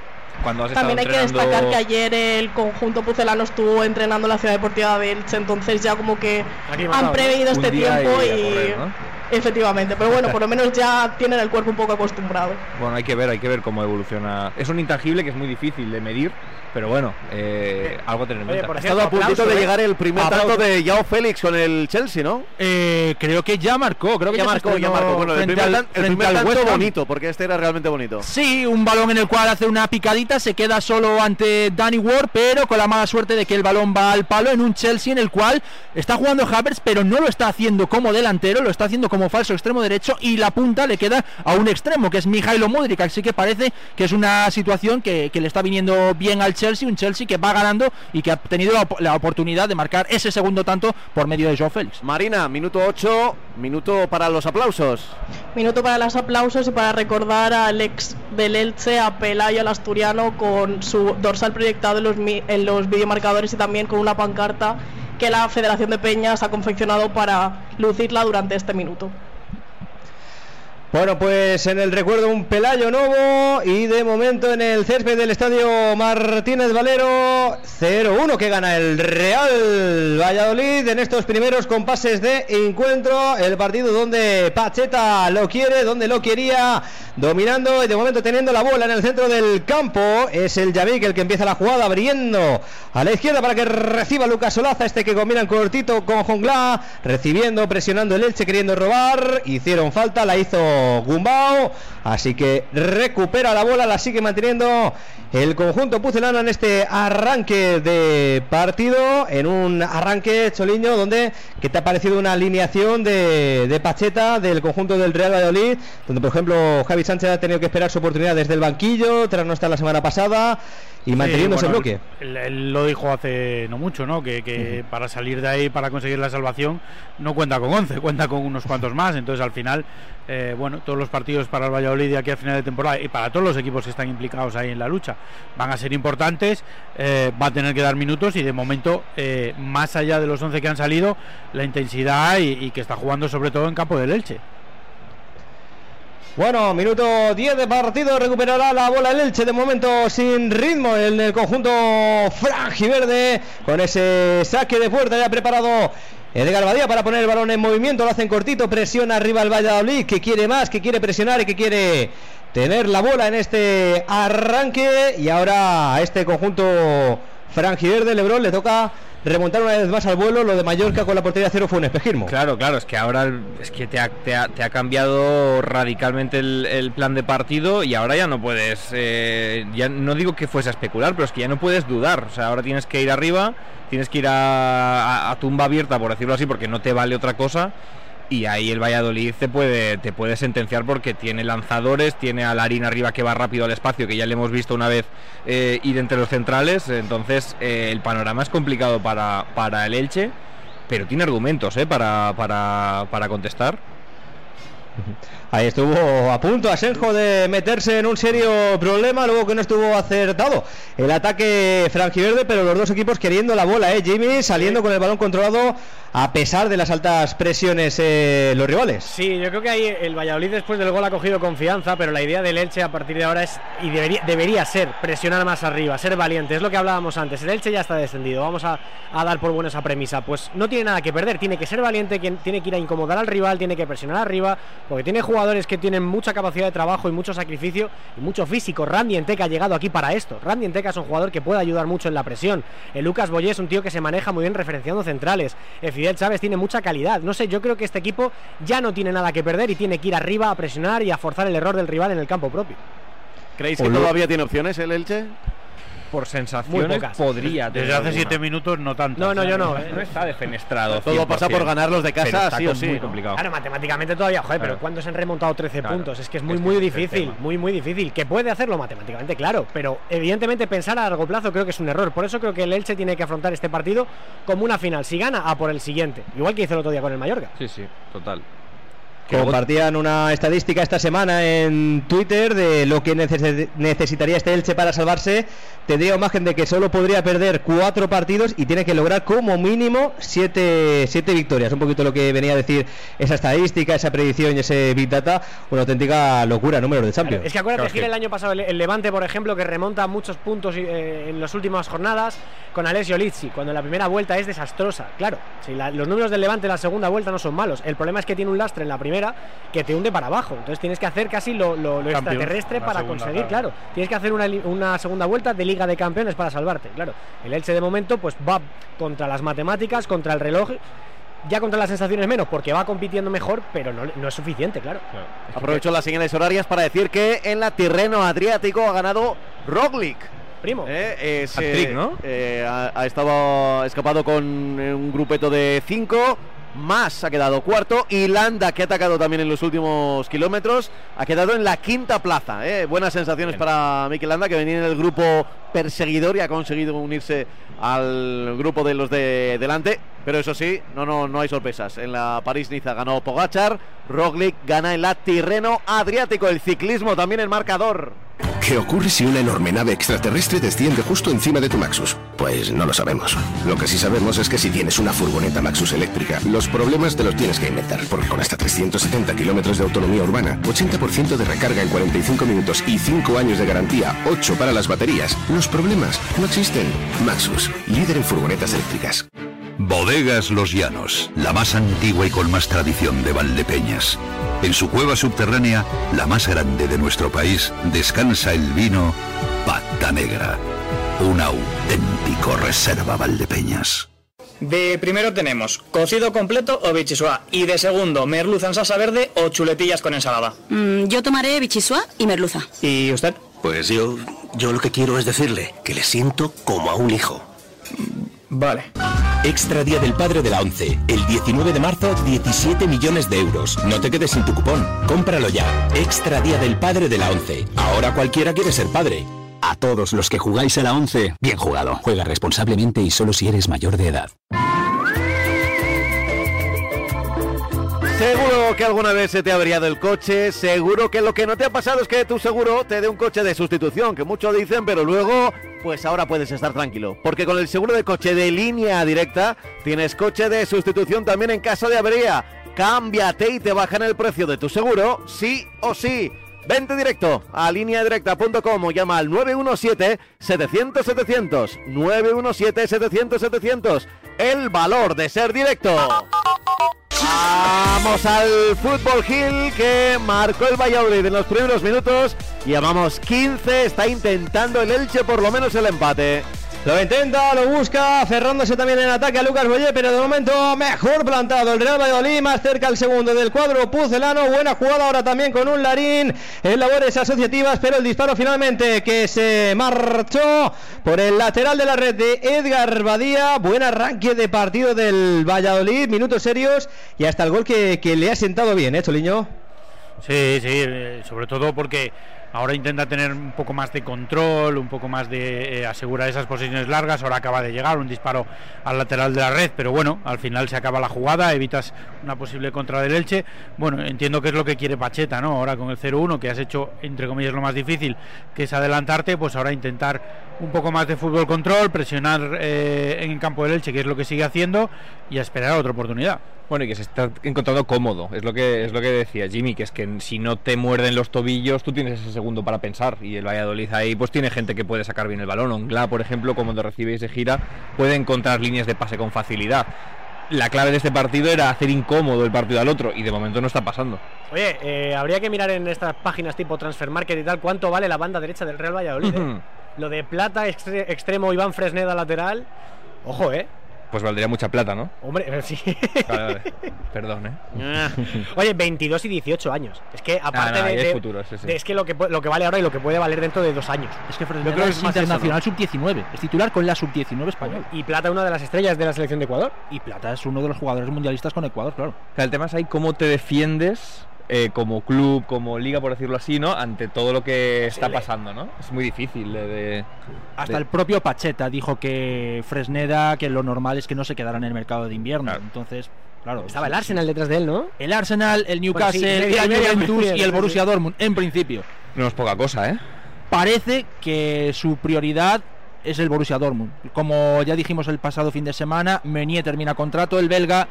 Cuando has También hay estado que destacar entrenando- que ayer el conjunto pucelano estuvo entrenando en la Ciudad Deportiva de Elche, entonces ya como que han preveído este tiempo y y, a correr, ¿no? Efectivamente, pero bueno, por lo menos ya tienen el cuerpo un poco acostumbrado. Bueno, hay que ver, hay que ver cómo evoluciona. Es un intangible que es muy difícil de medir, pero bueno, eh, algo a tener en cuenta. ha estado a puntito de llegar el primer tanto de Yao Félix con el Chelsea, ¿no? Eh, creo que ya marcó, creo que ya, marcó, ya marcó. Bueno, el primer, al- tan- el frente primer al tanto bonito, porque este era realmente bonito. Sí, un balón en el cual hace una picadita, se queda solo ante Danny Ward, pero con la mala suerte de que el balón va al palo en un Chelsea en el cual está jugando Havertz, pero no lo está haciendo como delantero, lo está haciendo como falso extremo derecho y la punta le queda a un extremo, que es Mijailo Mudrik, así que parece que es una situación que, que le está viniendo bien al Chelsea, un Chelsea que va ganando y que ha tenido la, op- la oportunidad de marcar ese segundo tanto por medio de Joe Félix. Marina, minuto 8, minuto para los aplausos. Minuto para los aplausos y para recordar al ex del Elche, a Pelayo, al asturiano, con su dorsal proyectado en los, mi- en los videomarcadores y también con una pancarta que la Federación de Peñas ha confeccionado para lucirla durante este minuto. Bueno, pues en el recuerdo un Pelayo Novo y de momento en el césped del estadio Martínez Valero 0-1 que gana el Real Valladolid en estos primeros compases de encuentro. El partido donde Pacheta lo quiere, donde lo quería, dominando y de momento teniendo la bola en el centro del campo. Es el Yavik el que empieza la jugada abriendo a la izquierda para que reciba Lucas Solaza, este que combinan cortito con Jongla, recibiendo, presionando el Elche, queriendo robar. Hicieron falta, la hizo Gumbao, así que recupera la bola, la sigue manteniendo el conjunto pucelano en este arranque de partido, en un arranque choliño donde, ¿qué te ha parecido una alineación de, de Pacheta del conjunto del Real Valladolid? Donde, por ejemplo, Javi Sánchez ha tenido que esperar su oportunidad desde el banquillo, tras no estar la semana pasada, y manteniendo ese Sí, bueno, bloque. Él, él lo dijo hace no mucho, ¿no? Que, que para salir de ahí, para conseguir la salvación, no cuenta con 11, cuenta con unos cuantos más. Entonces, al final, eh, bueno, todos los partidos para el Valladolid de aquí a final de temporada y para todos los equipos que están implicados ahí en la lucha van a ser importantes. eh, va a tener que dar minutos y de momento, eh, más allá de los 11 que han salido, la intensidad y, que está jugando sobre todo en campo del Elche. Bueno, minuto 10 de partido, recuperará la bola el Elche de momento sin ritmo en el conjunto franjiverde con ese saque de puerta ya preparado Edgar Badía para poner el balón en movimiento, lo hacen cortito, presiona arriba el Valladolid que quiere más, que quiere presionar y que quiere tener la bola en este arranque y ahora a este conjunto franjiverde Lebrón le toca remontar una vez más al vuelo, lo de Mallorca con la portería cero fue un espejismo. Claro, claro, es que ahora es que te ha, te ha- te ha cambiado radicalmente el, el plan de partido y ahora ya no puedes, eh, ya no digo que fuese a especular, pero es que ya no puedes dudar. O sea, ahora tienes que ir arriba, tienes que ir a, a- a tumba abierta, por decirlo así, porque no te vale otra cosa. Y ahí el Valladolid te puede, te puede sentenciar porque tiene lanzadores, tiene a Larín arriba que va rápido al espacio, que ya le hemos visto una vez eh, ir entre los centrales. Entonces eh, el panorama es complicado para, para el Elche, pero tiene argumentos eh, para, para, para contestar. Ahí estuvo a punto Asenjo de meterse en un serio problema, luego que no estuvo acertado el ataque franjiverde, pero los dos equipos queriendo la bola, ¿eh? Jimmy saliendo con el balón controlado a pesar de las altas presiones eh, los rivales. Sí, yo creo que ahí el Valladolid después del gol ha cogido confianza, pero la idea del Elche a partir de ahora es, y debería, debería ser, presionar más arriba, ser valiente, es lo que hablábamos antes, el Elche ya está descendido, vamos a, dar por buena esa premisa, pues no tiene nada que perder, tiene que ser valiente, tiene que ir a incomodar al rival, tiene que presionar arriba, porque tiene jugadores que tienen mucha capacidad de trabajo y mucho sacrificio y mucho físico, Randy Enteca ha llegado aquí para esto, Randy Enteca es un jugador que puede ayudar mucho en la presión, el Lucas Boyé es un tío que se maneja muy bien referenciando centrales, Fidel Chávez tiene mucha calidad, no sé, yo creo que este equipo ya no tiene nada que perder y tiene que ir arriba a presionar y a forzar el error del rival en el campo propio. ¿Creéis que todavía tiene opciones el Elche? Por Muy sensaciones pocas. podría Desde hace alguna. siete minutos no tanto. No, no, yo no. No está defenestrado. Todo pasa por 100%, ganar los de casa, pero está sí o sí, Muy complicado. Claro, matemáticamente todavía, joder, pero. ¿cuándo se han remontado 13 Claro. puntos? Es que es muy, Es muy difícil, muy, muy difícil. Que puede hacerlo matemáticamente, claro, pero evidentemente pensar a largo plazo creo que es un error. Por eso creo que el Elche tiene que afrontar este partido como una final. Si gana, a por el siguiente. Igual que hizo el otro día con el Mallorca. Sí, sí, total. Compartían una estadística esta semana en Twitter de lo que neces- necesitaría este Elche para salvarse. Tendría imagen de que solo podría perder cuatro partidos y tiene que lograr como mínimo siete, siete victorias. Un poquito lo que venía a decir esa estadística, esa predicción y ese Big Data. Una auténtica locura, números de Champions. Es que acuérdate, Gil, el año pasado el, el Levante, por ejemplo, que remonta muchos puntos eh, en las últimas jornadas con Alessio Lizzi, cuando la primera vuelta es desastrosa. Claro, si la- los números del Levante en la segunda vuelta no son malos. El problema es que tiene un lastre en la primera que te hunde para abajo. Entonces tienes que hacer casi lo, lo- lo Campeón, extraterrestre para segunda, conseguir, claro. claro. Tienes que hacer una, segunda vuelta de Liga de Campeones para salvarte, claro. El Elche de momento pues va contra las matemáticas, contra el reloj. Ya contra las sensaciones menos, porque va compitiendo mejor, pero no, no es suficiente, claro. Aprovecho las señales horarias para decir que en la Tirreno Adriático ha ganado Roglic. Primo. Eh, eh, ¿no? eh, ha, ha estado escapado con un grupeto de cinco. Más ha quedado cuarto. Y Landa, que ha atacado también en los últimos kilómetros, ha quedado en la quinta plaza. eh. Buenas sensaciones para Mikel Landa, que venía en el grupo perseguidor y ha conseguido unirse al grupo de los de delante. Pero eso sí, no, no, no hay sorpresas. En la París-Niza ganó Pogachar, Roglic gana en la Tirreno Adriático. El ciclismo también el marcador. ¿Qué ocurre si una enorme nave extraterrestre desciende justo encima de tu Maxus? Pues no lo sabemos. Lo que sí sabemos es que si tienes una furgoneta Maxus eléctrica, los problemas te los tienes que inventar, porque con hasta 370 kilómetros de autonomía urbana, 80% de recarga en 45 minutos y 5 años de garantía, 8 para las baterías, los problemas no existen. Maxus, líder en furgonetas eléctricas. Bodegas Los Llanos, la más antigua y con más tradición de Valdepeñas. En su cueva subterránea, la más grande de nuestro país, descansa el vino Pata Negra, un auténtico reserva Valdepeñas. De primero tenemos cocido completo o bichisua y de segundo merluza en salsa verde o chuletillas con ensalada. Mm, yo tomaré bichisua y merluza. ¿Y usted? Pues yo, yo lo que quiero es decirle que le siento como a un hijo. Vale. Extra Día del Padre de la ONCE. El 19 de marzo, 17 millones de euros. No te quedes sin tu cupón. Cómpralo ya. Extra Día del Padre de la ONCE. Ahora cualquiera quiere ser padre. A todos los que jugáis a la 11, bien jugado. Juega responsablemente y solo si eres mayor de edad. Que alguna vez se te ha averiado el coche, seguro que lo que no te ha pasado es que tu seguro te dé un coche de sustitución, que muchos dicen, pero luego, pues ahora puedes estar tranquilo, porque con el seguro de coche de línea directa tienes coche de sustitución también en caso de avería. Cámbiate y te bajan el precio de tu seguro, sí o sí. Vente directo a lineadirecta.com o llama al 917-700-700. 917-700-700. El valor de ser directo. Vamos al Fútbol Hill que marcó el Valladolid en los primeros minutos. Llamamos 15, está intentando el Elche por lo menos el empate. Lo intenta, lo busca, cerrándose también en ataque a Lucas Boyer, pero de momento mejor plantado el Real Valladolid, más cerca el segundo del cuadro pucelano. Buena jugada ahora también con un Larín en labores asociativas, pero el disparo finalmente que se marchó por el lateral de la red de Edgar Badía. Buen arranque de partido del Valladolid, minutos serios y hasta el gol que, que le ha sentado bien, ¿eh, Choliño? Sí, sí, eh, sobre todo porque ahora intenta tener un poco más de control, un poco más de eh, asegurar esas posiciones largas. Ahora acaba de llegar un disparo al lateral de la red, pero bueno, al final se acaba la jugada, evitas una posible contra del Elche. Bueno, entiendo que es lo que quiere Pacheta, ¿no? Ahora con el 0-1, que has hecho, entre comillas, lo más difícil, que es adelantarte, pues ahora intentar un poco más de fútbol control, presionar eh, en el campo del Elche, que es lo que sigue haciendo, y esperar a otra oportunidad. Bueno, y que se está encontrando cómodo, es lo que es lo que decía Jimmy, que es que si no te muerden los tobillos, tú tienes ese segundo para pensar. Y el Valladolid ahí pues tiene gente que puede sacar bien el balón. Ongla, por ejemplo, como cuando recibe y se gira, puede encontrar líneas de pase con facilidad. La clave de este partido era hacer incómodo el partido al otro, y de momento no está pasando. Oye, eh, habría que mirar en estas páginas tipo Transfer Market y tal cuánto vale la banda derecha del Real Valladolid. ¿eh? Lo de plata, extre- extremo Iván Fresneda lateral. Ojo, ¿eh? Pues valdría mucha plata, ¿no? Hombre, sí. Vale, vale. Perdón, ¿eh? (laughs) Oye, 22 y 18 años. Es que aparte Ah, no, de, es de- futuro, sí, sí. de- Es que lo que, lo que vale ahora y lo que puede valer dentro de dos años. Es que Yo creo que es internacional ¿no? sub-19, es titular con la sub-19 español. Y Plata, una de las estrellas de la selección de Ecuador. Y Plata es uno de los jugadores mundialistas con Ecuador, claro. O sea, el tema es ahí cómo te defiendes eh, como club, como liga, por decirlo así, ¿no? Ante todo lo que está pasando, ¿no? Es muy difícil de... de- Hasta de- el propio Pacheta dijo que Fresneda, que lo normal es que no se quedara en el mercado de invierno. Entonces, Claro, Estaba el Arsenal detrás de él, ¿no? El Arsenal, el Newcastle, sí, el Juventus y el Borussia. Dortmund, en principio. No es poca cosa, ¿eh? Parece que su prioridad es el Borussia Dortmund. Como ya dijimos el pasado fin de semana, Meunier termina contrato, el belga.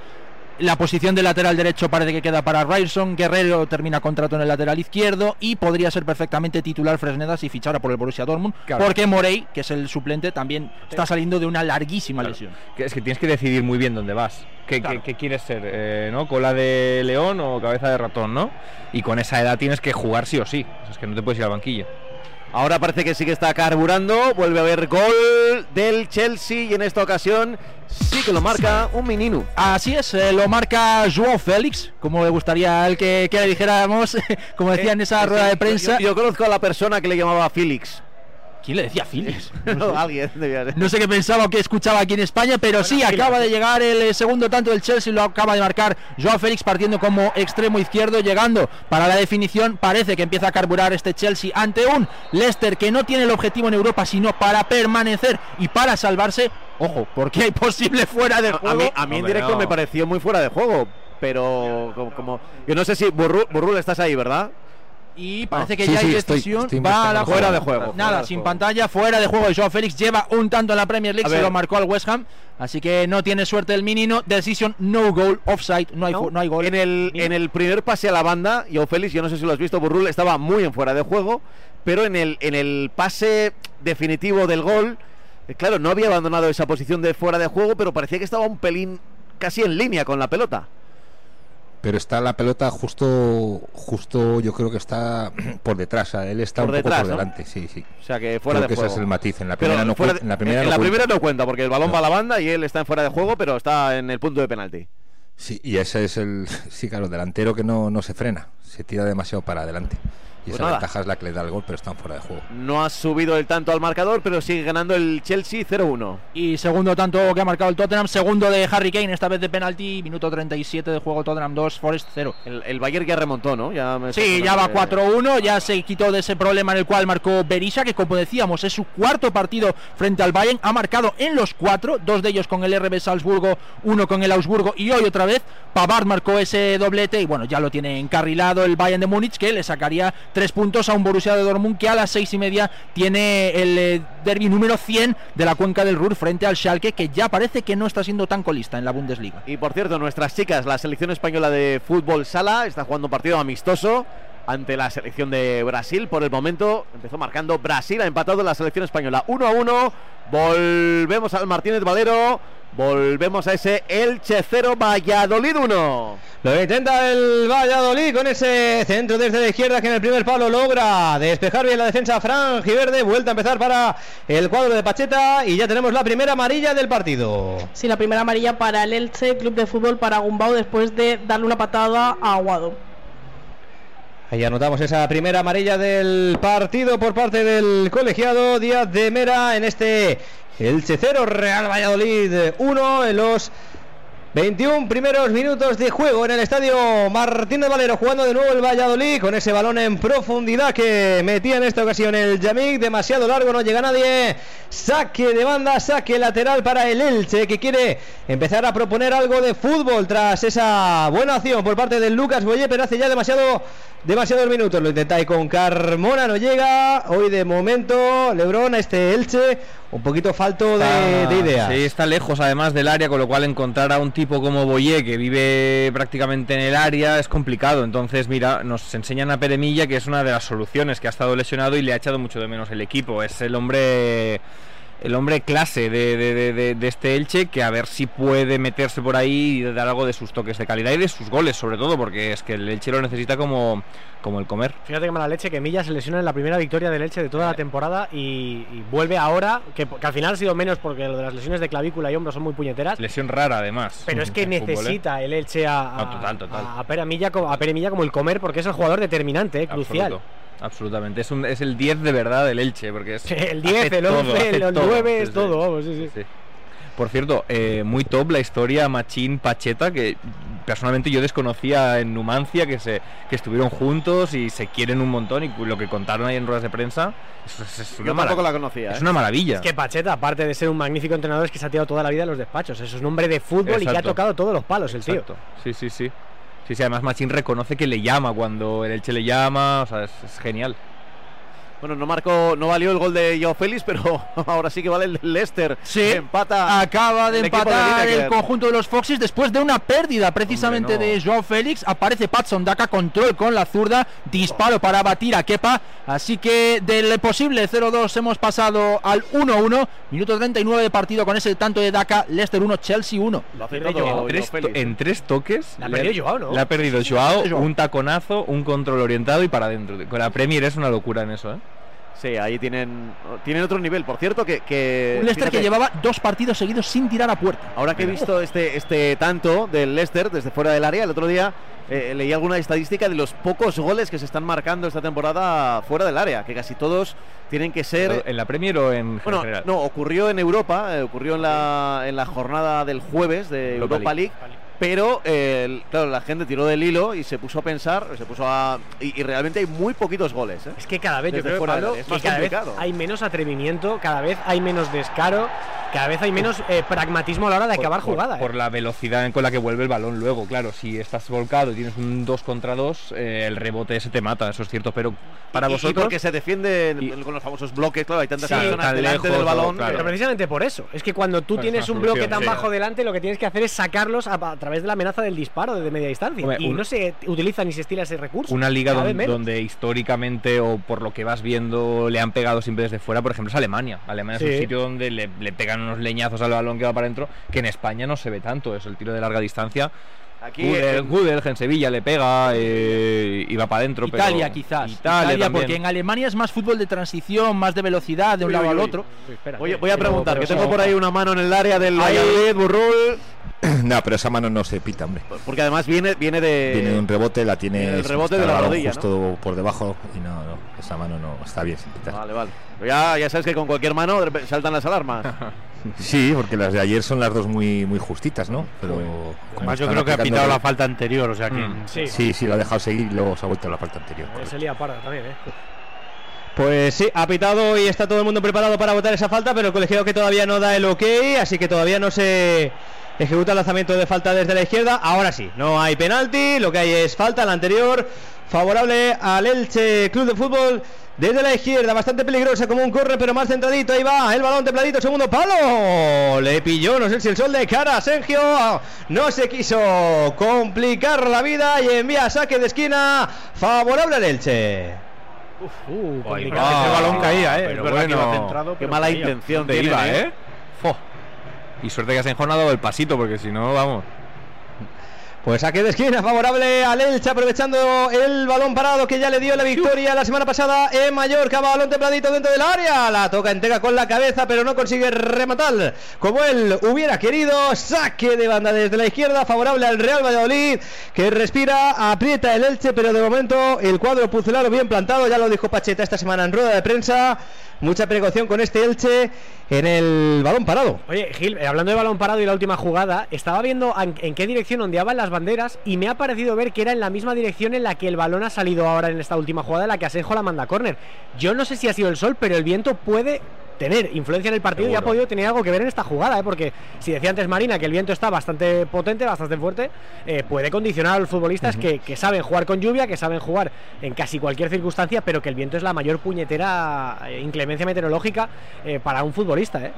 La posición de lateral derecho parece que queda para Ryerson, Guerrero termina contrato en el lateral izquierdo y podría ser perfectamente titular Fresneda si fichara por el Borussia Dortmund, Claro. porque Morey, que es el suplente, también está saliendo de una larguísima lesión. Es que tienes que decidir muy bien dónde vas. ¿Qué, qué- qué quieres ser? eh, ¿no? ¿Cola de león o cabeza de ratón? ¿no? Y con esa edad tienes que jugar sí o sí. O sea, es que no te puedes ir al banquillo. Ahora parece que sí que está carburando. Vuelve a haber gol del Chelsea y en esta ocasión sí que lo marca un menino. Así es, eh, lo marca Joao Félix, como le gustaría él que, que le dijéramos, (laughs) como decía en esa Eh, rueda de prensa. Yo, yo conozco a la persona que le llamaba Félix. ¿Quién le decía Félix? (laughs) No, alguien debía ser. No sé qué pensaba o qué escuchaba aquí en España, pero sí, acaba de llegar el eh, segundo tanto del Chelsea, lo acaba de marcar Joao Félix partiendo como extremo izquierdo, llegando para la definición. Parece que empieza a carburar este Chelsea ante un Leicester que no tiene el objetivo en Europa, sino para permanecer y para salvarse. Ojo, porque hay posible fuera de A juego. mí, a mí en directo me pareció muy fuera de juego, pero como, como- yo no sé si Burru- Burrul estás ahí, ¿verdad? Y parece que Sí, ya sí, hay estoy- decisión. estoy va a la. Fuera de juego, Nada, fuera sin juego. pantalla, fuera de juego. Joao Félix lleva un tanto en la Premier League, A se ver. lo marcó al West Ham. Así que no tiene suerte el Minino. Decision no goal, offside, no hay, no hay gol. En el, en el primer pase a la banda, Joe Félix, yo no sé si lo has visto, Burrul estaba muy en fuera de juego, pero en el, en el pase definitivo del gol, eh, claro, no había abandonado esa posición de fuera de juego, pero parecía que estaba un pelín casi en línea con la pelota. Pero está la pelota justo, justo yo creo que está (clears throat) por detrás, él está Por un poco detrás, por ¿no? delante, sí, sí. O sea que fuera Creo de que juego. ese es el matiz, en la primera no, de- en la primera en no la cuenta porque el balón va a la banda y él está en fuera de juego, pero está en el punto de penalti. Sí, y ese es el, (laughs) sí, claro, delantero que no, no se frena, se tira demasiado para adelante. Y Pues esa nada. ventaja es la que le da el gol, pero están fuera de juego. No ha subido el tanto al marcador, pero sigue ganando el Chelsea 0-1. Y segundo tanto que ha marcado el Tottenham, segundo de Harry Kane, esta vez de penalti, minuto 37 de juego Tottenham 2, Forest 0. El, el Bayern ya remontó, ¿no? Ya me Sí, ya va 4-1, ya se quitó de ese problema en el cual marcó Berisha, que como decíamos es su cuarto partido frente al Bayern, ha marcado en los cuatro, dos de ellos con el RB Salzburgo, uno con el Augsburgo y hoy otra vez Pavard marcó ese doblete y bueno, ya lo tiene encarrilado el Bayern de Múnich, que le sacaría tres puntos a un Borussia de Dortmund que a las seis y media tiene el eh, derby número 100 de la cuenca del Ruhr frente al Schalke, que ya parece que no está siendo tan colista en la Bundesliga. Y por cierto, nuestras chicas, la selección española de fútbol sala, está jugando un partido amistoso ante la selección de Brasil. Por el momento empezó marcando Brasil, ha empatado la selección española 1 a 1. Volvemos al Martínez Valero. Volvemos a ese Elche 0, Valladolid 1. Lo intenta el Valladolid con ese centro desde la izquierda que en el primer palo logra despejar bien la defensa Verde Vuelta a empezar para el cuadro de Pacheta y ya tenemos la primera amarilla del partido. Sí, la primera amarilla para el Elche, Club de Fútbol para Gumbau, después de darle una patada a Aguado. Ahí anotamos esa primera amarilla del partido por parte del colegiado Díaz de Mera en este Elche 0, Real Valladolid 1 en los 21 primeros minutos de juego en el estadio Martínez Valero jugando de nuevo el Valladolid con ese balón en profundidad que metía en esta ocasión el Yamik, demasiado largo, no llega nadie. Saque de banda, saque lateral para el Elche que quiere empezar a proponer algo de fútbol tras esa buena acción por parte del Lucas Boye, pero hace ya demasiado demasiados minutos. Lo intenta y con Carmona no llega. Hoy de momento Lebrón este Elche un poquito falto de, Está- de ideas. Sí, está lejos además del área, con lo cual encontrar a un tipo como Boyé, que vive prácticamente en el área, es complicado. Entonces, mira, nos enseñan a Peremilla, que es una de las soluciones, que ha estado lesionado y le ha echado mucho de menos el equipo. Es el hombre el hombre clase de, de- de- de- este Elche, que a ver si puede meterse por ahí y dar algo de sus toques de calidad y de sus goles, sobre todo, porque es que el Elche lo necesita como, como el comer. Fíjate que mala leche que Milla se lesiona en la primera victoria del Elche de toda la temporada y, y vuelve ahora, que, que al final ha sido menos porque lo de las lesiones de clavícula y hombro son muy puñeteras. Lesión rara, además. Pero es (laughs) que fútbol, ¿eh? necesita el Elche a, a, No, total, total. a Pere Milla, co- a Pere Milla como el comer porque es el jugador determinante, eh, crucial. Absoluto, absolutamente. Es, un, es el 10 de verdad del Elche, porque es (laughs) El 10, hace el todo, 11, hace el todo. 9, Sí, es todo, vamos, sí, sí. Por cierto, eh, muy top la historia Machín Pacheta, que personalmente yo desconocía en Numancia, que, se, que estuvieron juntos y se quieren un montón y lo que contaron ahí en ruedas de prensa es, es- es una Yo tampoco la conocía. Es ¿eh? una maravilla. Es que Pacheta, aparte de ser un magnífico entrenador, es que se ha tirado toda la vida en los despachos. Eso es un hombre de fútbol y que ha tocado todos los palos el tío. Exacto. Sí, sí, sí. Sí, sí, además Machín reconoce que le llama cuando el Elche le llama, o sea, es, es genial. Bueno, no marcó, no valió el gol de Joao Félix, pero (laughs) ahora sí que vale el Leicester. Sí. Empata. Acaba de el equipo de empatar el conjunto de los Foxes después de una pérdida precisamente Hombre, no. de Joao Félix. Aparece Patson Daka, control con la zurda, disparo para batir a Kepa. Así que del posible 0-2 hemos pasado al 1-1. Minuto 39 de partido con ese tanto de Daka. Leicester 1, Chelsea 1. Lo hace En todo tres, Joao en tres toques La ha perdido Joao, ¿no? Le ha perdido Joao. un taconazo, un control orientado y para adentro. Con la Premier es una locura en eso, ¿eh? Sí, ahí tienen, tienen otro nivel. Por cierto, que. que Un Leicester que llevaba dos partidos seguidos sin tirar a puerta. Ahora que he visto este, este tanto del Leicester desde fuera del área, el otro día eh, leí alguna estadística de los pocos goles que se están marcando esta temporada fuera del área, que casi todos tienen que ser. ¿En la Premier o en Bueno, general? no, ocurrió en Europa, eh, ocurrió en la, en la jornada del jueves de Europa Europa, League. Pero, eh, claro, la gente tiró del hilo y se puso a pensar, se puso a. Y, y realmente hay muy poquitos goles. ¿eh? Es que cada vez yo Desde creo, fuera del Pablo, área, es que más cada vez complicado. hay menos atrevimiento, cada vez hay menos descaro, cada vez hay menos eh, pragmatismo a la hora de acabar por, jugada. ¿eh? por la velocidad con la que vuelve el balón luego, claro, si estás volcado y tienes un 2 contra 2, el rebote ese te mata, eso es cierto, pero para Y- y vosotros porque se defiende en- con los famosos bloques, claro, hay tantas Sí, personas tan delante lejos, del balón. claro. Pero precisamente por eso. Es que cuando tú Pues tienes un bloque tan sí. bajo delante, lo que tienes que hacer es sacarlos a, a través de la amenaza del disparo desde media distancia. Hombre, y un- no se utiliza ni se estila ese recurso. una liga donde, históricamente o por lo que vas viendo le han pegado siempre desde fuera, por ejemplo, es Alemania. Alemania es un sitio donde le, le pegan unos leñazos al balón que va para adentro, que en España no se ve tanto, es el tiro de larga distancia. Aquí, Gudel, Gudel, en Sevilla le pega eh, y va para adentro. pero- Italia quizás. Italia, Italia, también. porque en Alemania es más fútbol de transición, más de velocidad de un Uy, lado uy, al uy. otro. Voy, voy a Pero- preguntar, pero que tengo por ahí una mano en el área del Valladolid, Burrul, (clears throat) No, pero esa mano no se pita, hombre. porque además viene, viene de... Tiene un rebote, la tiene viene el rebote de la rodilla, justo por debajo y no, no, esa mano no está bien sin pitar. Vale, vale. Pero ya, ya sabes que con cualquier mano de saltan las alarmas. (laughs) Sí, porque las de ayer son las dos muy muy justitas, ¿no? Pero Además, yo creo que ha pitado el- la falta anterior, o sea que. Mm. Sí. Sí, sí, lo ha dejado seguir y luego se ha vuelto a la falta anterior. Eh, Se lía parda también, ¿eh? Pues sí, ha pitado y está todo el mundo preparado para votar esa falta, pero el colegiado que todavía no da el ok, así que todavía no se ejecuta el lanzamiento de falta desde la izquierda. Ahora sí, no hay penalti, lo que hay es falta, la anterior, favorable al Elche Club de Fútbol. Desde la izquierda, bastante peligrosa, como un corre, pero más centradito. Ahí va, el balón templadito, segundo palo. Le pilló, no sé si el sol de cara. Sergio no se quiso complicar la vida y envía saque de esquina favorable al Elche. Uh, Ahí complicado. Ese balón caía, ¿eh? Pero es verdad que iba bueno, centrado. Qué mala caía. intención ¿Dónde tiene, iba, eh? Fo. Y suerte que Asenjo no ha dado el pasito, porque si no, vamos. Pues saque de esquina favorable al Elche, aprovechando el balón parado que ya le dio la victoria la semana pasada en Mallorca. Balón templadito dentro del área. La toca entera con la cabeza, pero no consigue rematar como él hubiera querido. Saque de banda desde la izquierda, favorable al Real Valladolid, que respira, aprieta el Elche, pero de momento el cuadro pucelano bien plantado. Ya lo dijo Pacheta esta semana en rueda de prensa. Mucha precaución con este Elche en el balón parado. Oye, Gil, eh, hablando de balón parado y la última jugada, estaba viendo en, qué dirección ondeaban las banderas y me ha parecido ver que era en la misma dirección en la que el balón ha salido ahora en esta última jugada, en la que Asenjo la manda a córner. Yo no sé si ha sido el sol, pero el viento puede tener influencia en el partido y ha Seguro. podido tener algo que ver en esta jugada, ¿eh? porque si decía antes Marina que el viento está bastante potente, bastante fuerte, eh, puede condicionar a los futbolistas que, que saben jugar con lluvia, que saben jugar en casi cualquier circunstancia, pero que el viento es la mayor puñetera eh, inclemencia meteorológica eh, para un futbolista. ¿eh?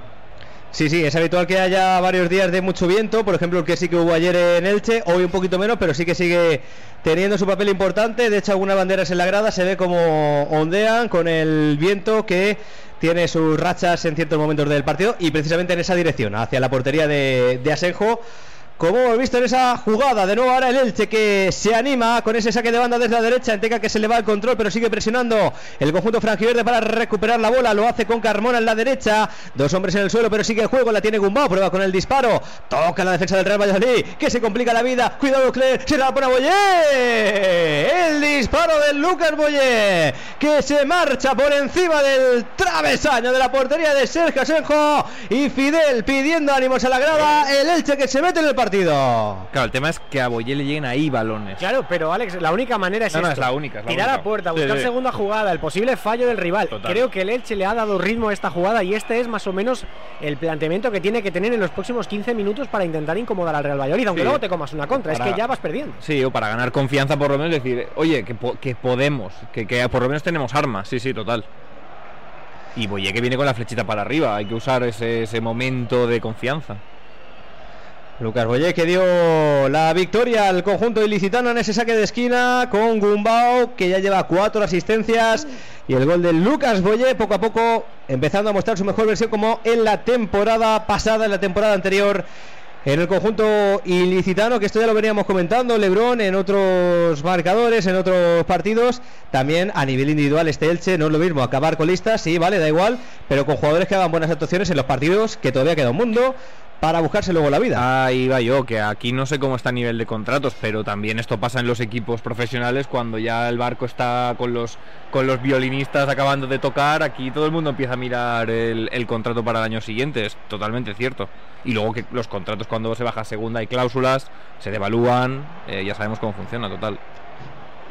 Sí, sí, es habitual que haya varios días de mucho viento, por ejemplo el que sí que hubo ayer en Elche, hoy un poquito menos, pero sí que sigue teniendo su papel importante, de hecho algunas banderas en la grada se ve como ondean con el viento que tiene sus rachas en ciertos momentos del partido y precisamente en esa dirección, hacia la portería de, Asenjo. Como hemos visto en esa jugada, de nuevo ahora el Elche que se anima con ese saque de banda desde la derecha, Enteca que se le va el control, pero sigue presionando el conjunto franjiverde para recuperar la bola, lo hace con Carmona en la derecha, dos hombres en el suelo, pero sigue el juego, la tiene Gumbao, prueba con el disparo, toca la defensa del Real Valladolid, que se complica la vida, cuidado Cler, se la pone a Boyer, el disparo del Lucas Boyer, que se marcha por encima del travesaño de la portería de Sergio Asenjo y Fidel pidiendo ánimos a la grada, el Elche que se mete en el partido. Claro, el tema es que a Boyé le lleguen ahí balones. Claro, pero Alex, la única manera es No, no, esto. es la única, es la Tirar única. a puerta, buscar sí. segunda jugada, el posible fallo del rival. Total. Creo que el Elche le ha dado ritmo a esta jugada y este es más o menos el planteamiento que tiene que tener en los próximos 15 minutos para intentar incomodar al Real Valladolid, aunque Sí. luego te comas una contra, es que ya vas perdiendo. Sí, o para ganar confianza por lo menos decir, oye, que, po- que podemos, que, que por lo menos tenemos armas, sí, sí, total. Y Boye que viene con la flechita para arriba, hay que usar ese, ese momento de confianza. Lucas Boyé que dio la victoria al conjunto ilicitano en ese saque de esquina con Gumbao que ya lleva cuatro asistencias y el gol de Lucas Boyé poco a poco empezando a mostrar su mejor versión como en la temporada pasada, en la temporada anterior en el conjunto ilicitano, que esto ya lo veníamos comentando, Lebron en otros marcadores, en otros partidos, también a nivel individual este Elche no es lo mismo, acabar con listas, sí, vale, da igual, pero con jugadores que hagan buenas actuaciones en los partidos, que todavía queda un mundo para buscarse luego la vida. Ahí va yo, que aquí no sé cómo está a nivel de contratos, pero también esto pasa en los equipos profesionales cuando ya el barco está con los, con los violinistas acabando de tocar, aquí todo el mundo empieza a mirar el, el contrato para el año siguiente, es totalmente cierto. Y luego que los contratos cuando se baja segunda hay cláusulas, se devalúan, eh, ya sabemos cómo funciona, total.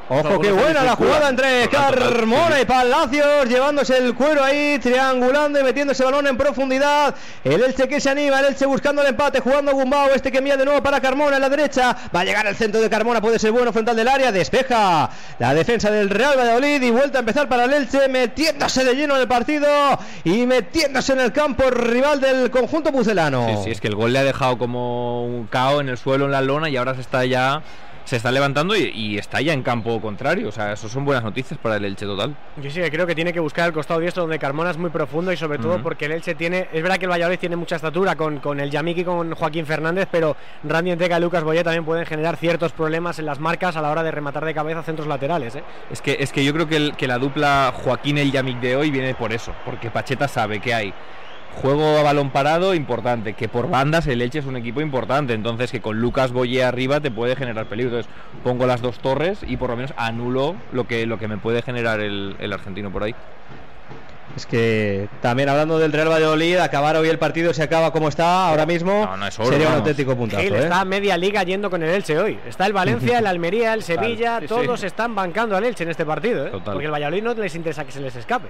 Ojo, qué buena la jugada entre Carmona y Palacios, llevándose el cuero ahí, triangulando y metiendo ese balón en profundidad. El Elche que se anima, el Elche buscando el empate, jugando Gumbao, este que envía de nuevo para Carmona en la derecha. Va a llegar al centro de Carmona, puede ser bueno frontal del área, despeja la defensa del Real Valladolid y vuelta a empezar para el Elche, metiéndose de lleno en el partido y metiéndose en el campo rival del conjunto pucelano. Sí, sí, es que el gol le ha dejado como un cao en el suelo, en la lona, y ahora se está ya se está levantando y, y está ya en campo contrario. O sea, eso son buenas noticias para el Elche total. Yo sí que creo que tiene que buscar el costado diestro donde Carmona es muy profundo y sobre todo porque el Elche tiene, es verdad que el Valladolid tiene mucha estatura con, con el Yamik y con Joaquín Fernández, pero Randy Enteca y Lucas Boyé también pueden generar ciertos problemas en las marcas a la hora de rematar de cabeza centros laterales. ¿eh? Es que, es que yo creo que, el- que la dupla Joaquín el Yamik de hoy viene por eso, porque Pacheta sabe que hay juego a balón parado importante, que por bandas el Elche es un equipo importante, entonces que con Lucas Boye arriba te puede generar peligro. Entonces pongo las dos torres y por lo menos anulo lo que, lo que me puede generar el, el argentino por ahí. Es que también hablando del Real Valladolid, acabar hoy el partido se acaba como está ahora mismo. es oro, sería un auténtico puntazo. Gil ¿eh? está a media liga yendo con el Elche hoy. Está el Valencia, el (laughs) Almería, el Sevilla, sí, todos sí. están bancando al Elche en este partido. ¿eh? Total. Porque el Valladolid no les interesa que se les escape.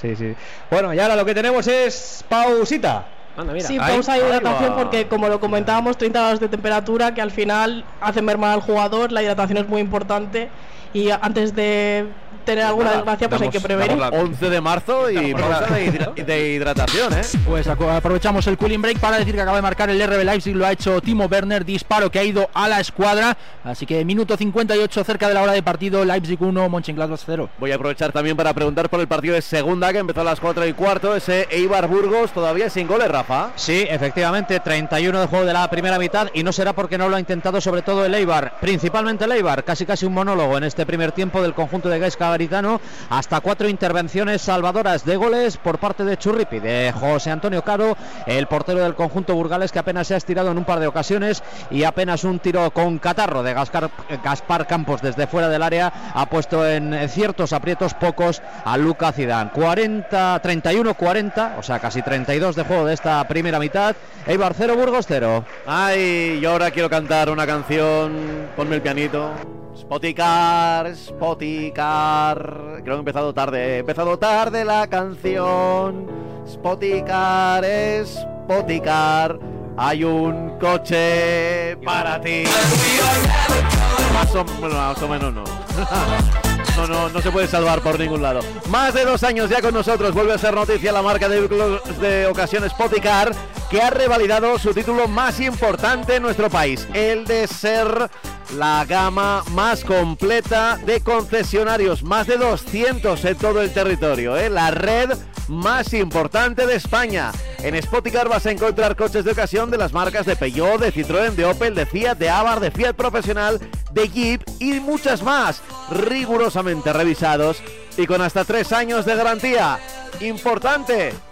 Sí, sí. Bueno, y ahora lo que tenemos es pausita. Anda, mira. Sí, Ahí. pausa y hidratación porque como lo comentábamos, 30 grados de temperatura que al final hacen mermar al jugador, la hidratación es muy importante y antes de tener alguna desgracia pues hay que prevenir. 11 de marzo y pausa de, hidra- de hidratación, ¿eh? Pues aprovechamos el cooling break para decir que acaba de marcar el RB Leipzig, lo ha hecho Timo Werner, disparo que ha ido a la escuadra, así que minuto 58 cerca de la hora de partido, Leipzig 1, Mönchengladbach 0. Voy a aprovechar también para preguntar por el partido de segunda que empezó a las 4 y cuarto. Ese Eibar Burgos todavía sin goles, Rafa. Sí, efectivamente, 31 de juego de la primera mitad y no será porque no lo ha intentado sobre todo el Eibar, principalmente el Eibar, casi casi un monólogo en este primer tiempo del conjunto de Gaisca Hasta cuatro intervenciones salvadoras de goles por parte de Churripi, de José Antonio Caro, el portero del conjunto burgales que apenas se ha estirado en un par de ocasiones y apenas un tiro con catarro de Gaspar Campos desde fuera del área ha puesto en ciertos aprietos pocos a Luca Zidane. 40 31-40, o sea, casi 32 de juego de esta primera mitad. Eibar 0, Burgos 0. Ay, yo ahora quiero cantar una canción. Ponme el pianito. Spoticar, Spoticar. Creo que he empezado tarde. Empezado tarde la canción. Spoticar, Spoticar. Hay un coche para ti. Más o, bueno, menos no. (laughs) No, no, no se puede salvar por ningún lado. Más de dos años ya con nosotros vuelve a ser noticia la marca de vehículos de ocasión Spoticar que ha revalidado su título más importante en nuestro país, el de ser la gama más completa de concesionarios, más de 200 en todo el territorio, ¿eh? la red más importante de España. En Spoticar vas a encontrar coches de ocasión de las marcas de Peugeot, de Citroën, de Opel, de Fiat, de Abarth, de Fiat Profesional, de Jeep y muchas más, rigurosamente revisados y con hasta tres años de garantía. Importante,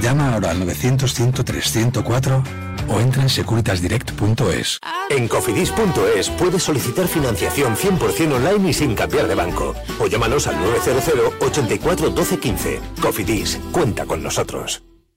Llama ahora al 900-103-104 o entra en securitasdirect.es. En cofidis.es puedes solicitar financiación 100% online y sin cambiar de banco. O llámanos al 900 84 12 15. Cofidis, cuenta con nosotros.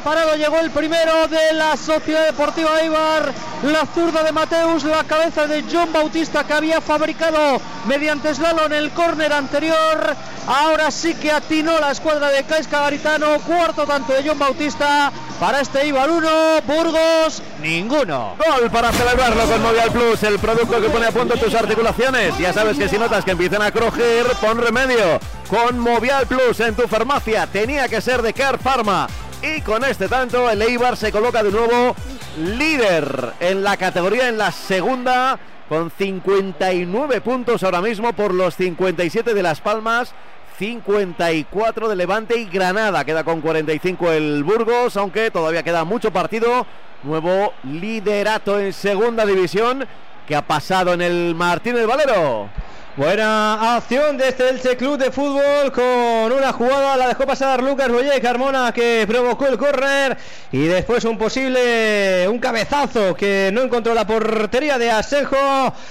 Parado llegó el primero de la Sociedad Deportiva Eibar. La zurda de Mateus, la cabeza de John Bautista que había fabricado mediante slalom el córner anterior. Ahora sí que atinó la escuadra de Caisca Garitano. Cuarto tanto de John Bautista. Para este Eibar 1, Burgos ninguno. Gol para celebrarlo con Movial Plus, el producto que pone a punto tus articulaciones. Ya sabes que si notas que empiezan a crujir, pon remedio. Con Movial Plus en tu farmacia tenía que ser de Care Pharma. Y con este tanto, el Eibar se coloca de nuevo líder en la categoría en la segunda, con 59 puntos ahora mismo por los 57 de Las Palmas. 54 de Levante y Granada. Queda con 45 el Burgos, aunque todavía queda mucho partido. Nuevo liderato en segunda división que ha pasado en el Martínez Valero. Buena acción de este Elche Club de Fútbol con una jugada, la dejó pasar Lucas Boyé Carmona que provocó el córner y después un posible, un cabezazo que no encontró la portería de Asejo,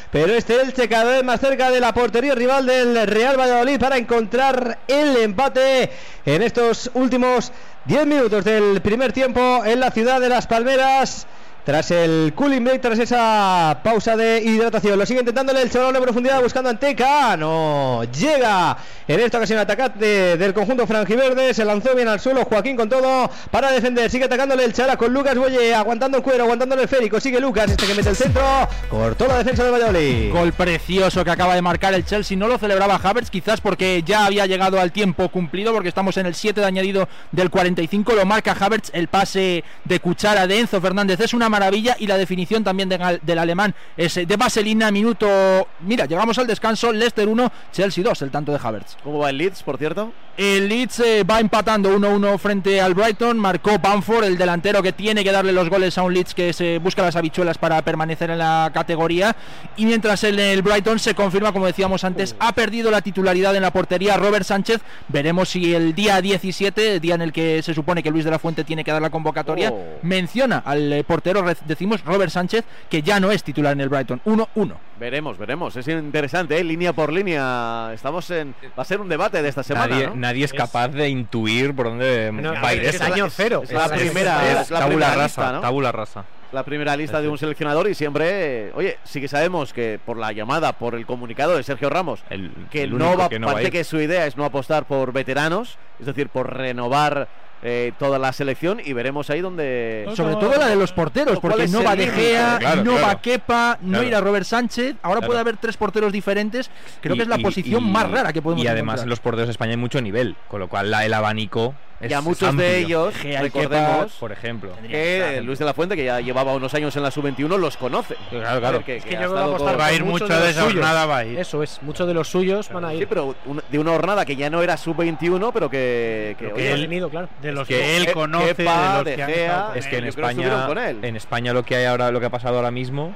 pero este Elche cada vez más cerca de la portería rival del Real Valladolid para encontrar el empate en estos últimos 10 minutos del primer tiempo en la ciudad de Las Palmeras. Tras el cooling break, tras esa pausa de hidratación. Lo sigue intentándole el chaval de profundidad buscando Anteca. No llega en esta ocasión atacante del conjunto franjiverde. Se lanzó bien al suelo Joaquín con todo para defender. Sigue atacándole el Chala con Lucas Boye. Aguantando el cuero, aguantándole el férico. Sigue Lucas, este que mete el centro. Cortó la defensa de Valladolid. Gol precioso que acaba de marcar el Chelsea. No lo celebraba Havertz, quizás porque ya había llegado al tiempo cumplido, porque estamos en el 7 de añadido del 45. Lo marca Havertz. El pase de cuchara de Enzo Fernández es una maravilla y la definición también de- del alemán es de Vaselina, minuto. Mira, llegamos al descanso, Leicester 1, Chelsea 2, el tanto de Havertz. ¿Cómo va el Leeds, por cierto? El Leeds eh, va empatando 1-1 frente al Brighton, marcó Bamford, el delantero que tiene que darle los goles a un Leeds que se busca las habichuelas para permanecer en la categoría. Y mientras el, el Brighton se confirma, como decíamos antes, ha perdido la titularidad en la portería Robert Sánchez. Veremos si el día 17, el día en el que se supone que Luis de la Fuente tiene que dar la convocatoria, Oh. menciona al eh, portero, decimos Robert Sánchez, que ya no es titular en el Brighton. 1-1. Veremos, veremos. Es interesante, ¿eh? línea por línea. Estamos en. Va a ser un debate de esta semana. Nadie, ¿no? nadie es capaz de intuir por dónde No, va a ir es año cero. Es la primera- es es la tabula primera rasa, lista, ¿no? tabula rasa. La primera lista de un seleccionador y siempre. eh, Oye, sí que sabemos que por la llamada, por el comunicado de Sergio Ramos, que el no va, que no va a ir. que su idea es no apostar por veteranos, es decir, por renovar eh, toda la selección y veremos ahí donde. Sobre todo la de los porteros, ¿Cuál porque no va De límite? Gea, Claro, no claro. va Kepa, no Claro. irá Robert Sánchez. Ahora Claro. puede haber tres porteros diferentes. Creo Y- que es la y- posición y- más rara que podemos Y además encontrar. en los porteros de España hay mucho nivel, con lo cual la- el abanico es Y a muchos amplio. de ellos, Gea y Kepa, recordemos, por ejemplo. que Luis de la Fuente, que ya llevaba unos años en la sub-21, los conoce. Claro, claro. Que, Es que que ha yo creo que va a ir mucho de de los esa suyos. jornada, va a ir. Eso es, muchos de los suyos van a ir. Sí, pero un- de una jornada que ya no era sub-21, pero que, que, Pero oye, él tenido, claro. De los que que él conoce, Kepa, de los De que han Gea, con es que en España estuvieron con él. en España lo que hay ahora lo que ha pasado ahora mismo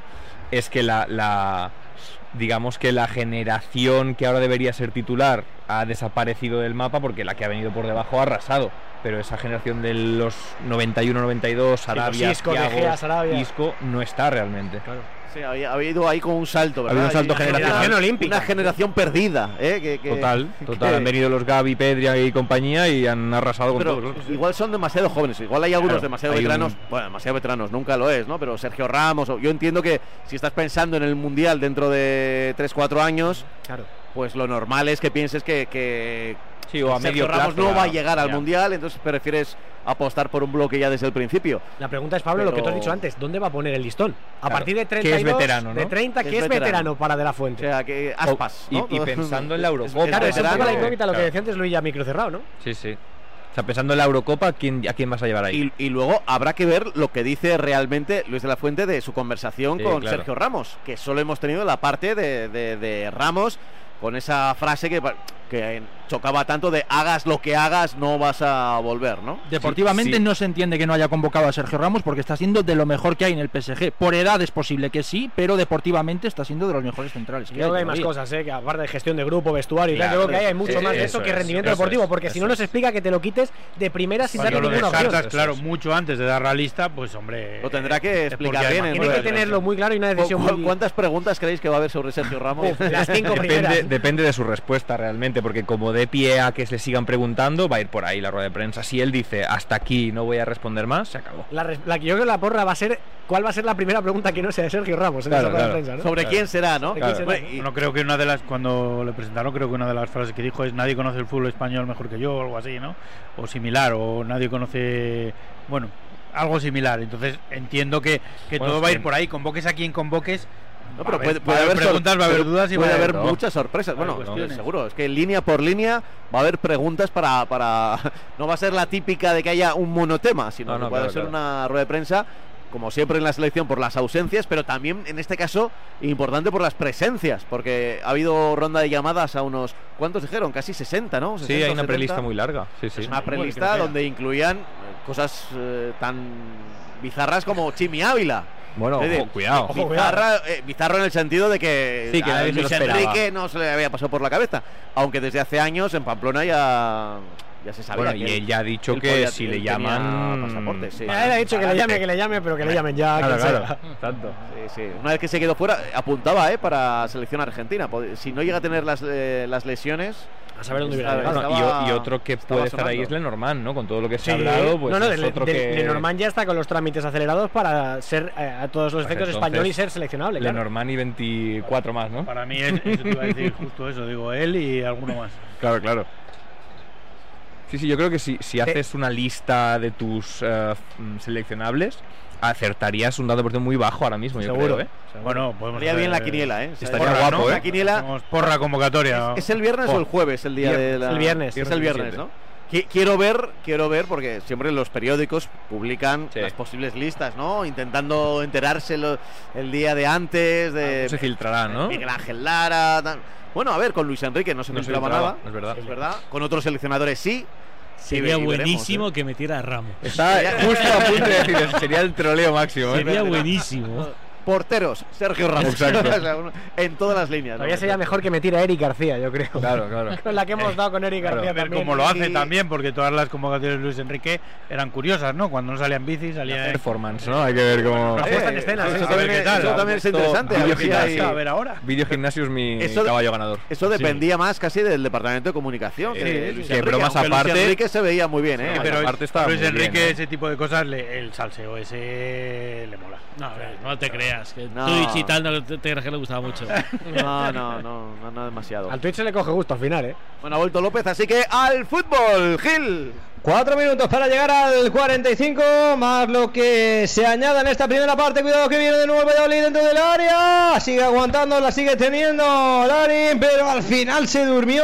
es que la, la- digamos que la generación que ahora debería ser titular ha desaparecido del mapa porque la que ha venido por debajo ha arrasado. Pero esa generación de los 91 92 Sarabia Isco, Thiago, Gea, Sarabia. Isco no está realmente Sí, había, había ido ahí con un salto, Ha ¿verdad? habido un salto generación olímpica. Una generación perdida, ¿eh? Que, que- total total que- han venido los Gaby Pedri y compañía y han arrasado con Pero todo igual son demasiado jóvenes, igual hay algunos Claro, demasiado hay un- veteranos, bueno, demasiado veteranos, nunca lo es, ¿no? Pero Sergio Ramos, o- yo entiendo que si estás pensando en el Mundial dentro de 3-4 años, Claro. pues lo normal es que pienses que, que Sí, o a Sergio medio Ramos plazo, no va a ya. llegar al mundial, entonces prefieres apostar por un bloque ya desde el principio. La pregunta es, Pablo, lo que tú has dicho antes, ¿dónde va a poner el listón? A Claro. partir de ¿Qué es 32, veterano, de no? 30, ¿Qué ¿qué es es veterano? para De La Fuente? O sea, que aspas, Y, ¿no? y pensando en la (laughs) Es- Eurocopa. Claro, es un poco la incógnita lo que decía antes Luis ya micro cerrado, ¿no? Sí, sí. O sea, pensando en la Eurocopa, ¿quién, ¿a quién vas a llevar ahí? Y, y luego habrá que ver lo que dice realmente Luis de la Fuente de su conversación Sí, con claro. Sergio Ramos, que solo hemos tenido la parte de, de- de Ramos con esa frase que, que chocaba tanto de hagas lo que hagas, no vas a volver, ¿no? Deportivamente Sí, sí. no se entiende que no haya convocado a Sergio Ramos porque está siendo de lo mejor que hay en el PSG. Por edad es posible que sí, pero deportivamente está siendo de los mejores centrales. Creo que hay más cosas, ¿eh? que aparte de gestión de grupo, vestuario y tal, Claro, creo que hay, hay mucho sí, más de eso eso que rendimiento eso deportivo, es, porque si no nos explica que te lo quites de primera sin Cuando darle ninguna opción. claro, mucho antes de dar la lista, pues hombre. Lo tendrá que explicar bien. Tiene que tenerlo muy claro y una decisión ¿Cu- muy... ¿Cuántas preguntas creéis que va a haber sobre Sergio Ramos? las cinco (laughs) Depende, depende de su respuesta realmente, porque como de pie a que se le sigan preguntando, va a ir por ahí la rueda de prensa. Si él dice hasta aquí no voy a responder más, se acabó. La, la que yo creo que la porra va a ser ¿cuál va a ser la primera pregunta que no sea de Sergio Ramos en Claro, esa rueda de prensa? ¿no? ¿Sobre quién será, no? ¿De quién será? Bueno, y- No creo que una de las cuando le presentaron creo que una de las frases que dijo es nadie conoce el fútbol español mejor que yo o algo así, ¿no? O similar o nadie conoce, bueno, algo similar. Entonces entiendo que, que Bueno, todo va a ir por ahí, convoques a quien convoques. No, pero puede, puede haber haber preguntas, va a haber dudas y puede haber muchas sorpresas. Bueno, cuestiones. seguro. Es que línea por línea va a haber preguntas para, para. (laughs) No va a ser la típica de que haya un monotema, sino No, que no, puede claro, ser claro. una rueda de prensa. Como siempre en la selección por las ausencias, pero también en este caso importante por las presencias, porque ha habido ronda de llamadas a unos, ¿cuántos dijeron? Casi 60, ¿no? Sí, 60 hay una 70. prelista muy larga. Sí, sí. Es una prelista donde incluían cosas eh, tan bizarras como Chimi Ávila. Bueno, decir, ojo, cuidado. Bizarra, eh, bizarro en el sentido de que Sí, que a Luis. Enrique no se le había pasado por la cabeza. Aunque desde hace años en Pamplona ya, ya se sabía. Bueno, que y él ya ha dicho que podía- si le llaman- pasaporte, sí. Ya él ha dicho que le llame, que le llame, pero que le llamen ya. Claro, claro. (laughs) Tanto. Sí, sí. Una vez que se quedó fuera, apuntaba eh, para selección argentina. Si no llega a tener las, eh, las lesiones. A saber dónde hubiera estaba- y otro que puede estar ahí es Lenormand, ¿no? Con todo lo que se Sí. ha hablado, pues no, no, es de, otro de- que... Lenormand ya está con los trámites acelerados para ser eh, a todos los Pues efectos entonces, español y ser seleccionable. claro. Lenormand y 24 más, ¿no? Para mí es, eso te iba a decir justo eso, digo, él y alguno más. Claro, claro. Sí, sí, yo creo que si, si haces una lista de tus eh, mm, seleccionables, acertarías un dado deportivo muy bajo ahora mismo, yo Seguro. creo, ¿eh? Bueno, podemos Estaría bien la quiniela, ¿eh? O sea, Estaría porra, guapo, ¿no? ¿eh? La quiniela. Hacemos porra convocatoria. ¿Es el viernes o el jueves el día de la.? El viernes. Es el viernes, ¿no? Qui- Quiero ver, quiero ver, porque siempre los periódicos publican Sí. las posibles listas, ¿no? Intentando enterarse lo- el día de antes, de Algo se filtrará, ¿no? Miguel Ángel Lara. tal. Bueno, a ver, con Luis Enrique no se No filtraba nada. es verdad. Es verdad. Con otros seleccionadores sí. Sería veremos, buenísimo ¿eh? que metiera a Ramos. Está justo a punto de decir eso, sería el troleo máximo. ¿eh? Sería buenísimo. Porteros, Sergio Ramos. Exacto. (laughs) En todas las líneas. ¿no? Todavía sería mejor que me tire a Eric García, yo creo. Claro, claro. Con (laughs) la que hemos dado con Eric Claro. García A ver también. cómo lo hace Y- también, porque todas las convocatorias de Luis Enrique eran curiosas, ¿no? Cuando no salía en bici, salía en... Performance, ¿no? Hay que ver cómo... La puesta en escena, eso sí, sí. también, A ver qué tal. eso también es interesante. a ver si hay- A ver ahora. Video gimnasio es mi Eso- caballo ganador. Eso dependía más casi del departamento de comunicación. Sí, que sí, Luis bromas aunque Luis aparte- Enrique se veía muy bien, ¿eh? Sí, pero aparte está Luis Enrique, ¿eh? ese tipo de cosas, le- el salseo ese le mola. No, a ver, no te creas. Que No. Twitch y tal, no te, te creas que le gustaba mucho. (laughs) No, no, no, no, no demasiado. Al Twitch se le coge gusto al final, ¿eh? Bueno, ha vuelto López, así que al fútbol, Gil. Cuatro minutos para llegar al 45, más lo que se añada en esta primera parte. Cuidado que viene de nuevo el Valladolid dentro del área. Sigue aguantando, la sigue teniendo Larin, pero al final se durmió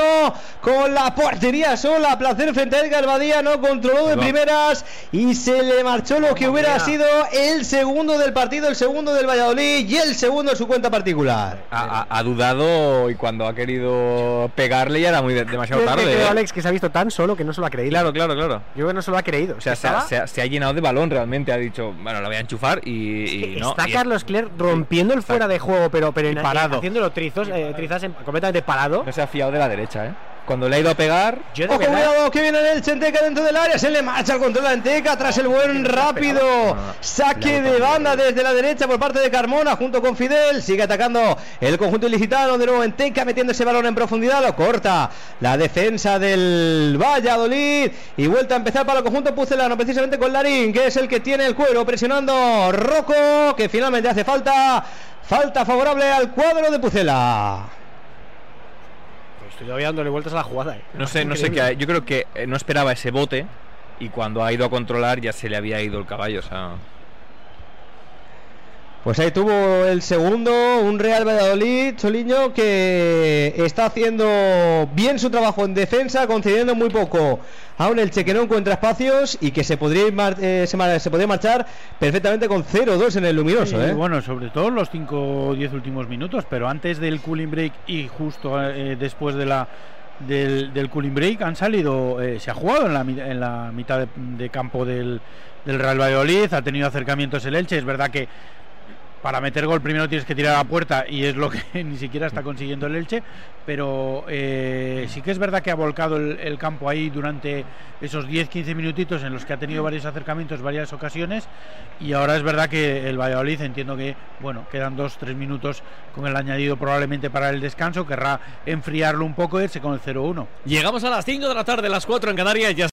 con la portería sola. Placer frente a Edgar Badía, no controló de primeras y se le marchó lo que hubiera sido el segundo del partido, el segundo del Valladolid y el segundo en su cuenta particular. Ha, ha- ha dudado y cuando ha querido pegarle ya era muy de- demasiado tarde. creo, ¿eh? Alex, que se ha visto tan solo que no se lo ha creído. Claro, claro, claro. Yo creo que no se lo ha creído. O sea, se ha, estaba- se ha- se ha llenado de balón realmente. Ha dicho, bueno, lo voy a enchufar y, y no. Está y- Carlos Cler rompiendo el fuera de juego, pero, pero en, parado. haciéndolo trizos, eh, trizas en- completamente parado. No se ha fiado de la derecha, ¿eh? Cuando le ha ido a pegar. Yo de Ojo, verdad- cuidado, que viene el Chenteca dentro del área. Se le marcha el control a Enteca tras el buen rápido saque de banda desde la derecha por parte de Carmona junto con Fidel. Sigue atacando el conjunto ilicitano. De nuevo Enteca metiendo ese balón en profundidad. Lo corta la defensa del Valladolid. Y vuelta a empezar para el conjunto pucelano, precisamente con Larín, que es el que tiene el cuero presionando Rocco, que finalmente hace falta. Falta favorable al cuadro de Pucela. Estoy todavía dándole vueltas a la jugada. eh. No sé, no sé qué. Yo creo que eh, no esperaba ese bote y cuando ha ido a controlar ya se le había ido el caballo. O sea, Pues ahí tuvo el segundo, un Real Valladolid, Choliño, que está haciendo bien su trabajo en defensa, concediendo muy poco a un Elche que no encuentra espacios y que se podría, mar- eh, se, podría marchar perfectamente con 0-2 en el luminoso. Sí, ¿eh? Bueno, sobre todo los 5 o 10 últimos minutos, pero antes del cooling break y justo eh, después de la del, del cooling break han salido, eh, se ha jugado en la, en la mitad de, de campo del, del Real Valladolid, ha tenido acercamientos el Elche, es verdad que para meter gol primero tienes que tirar a la puerta y es lo que (laughs) ni siquiera está consiguiendo el Elche, pero eh, sí que es verdad que ha volcado el, campo ahí durante esos 10-15 minutitos en los que ha tenido varios acercamientos, varias ocasiones y ahora es verdad que el Valladolid entiendo que, bueno, quedan 2-3 minutos con el añadido probablemente para el descanso, querrá enfriarlo un poco, irse con el 0-1. Llegamos a las 5 de la tarde, las 4 en Canarias. Ya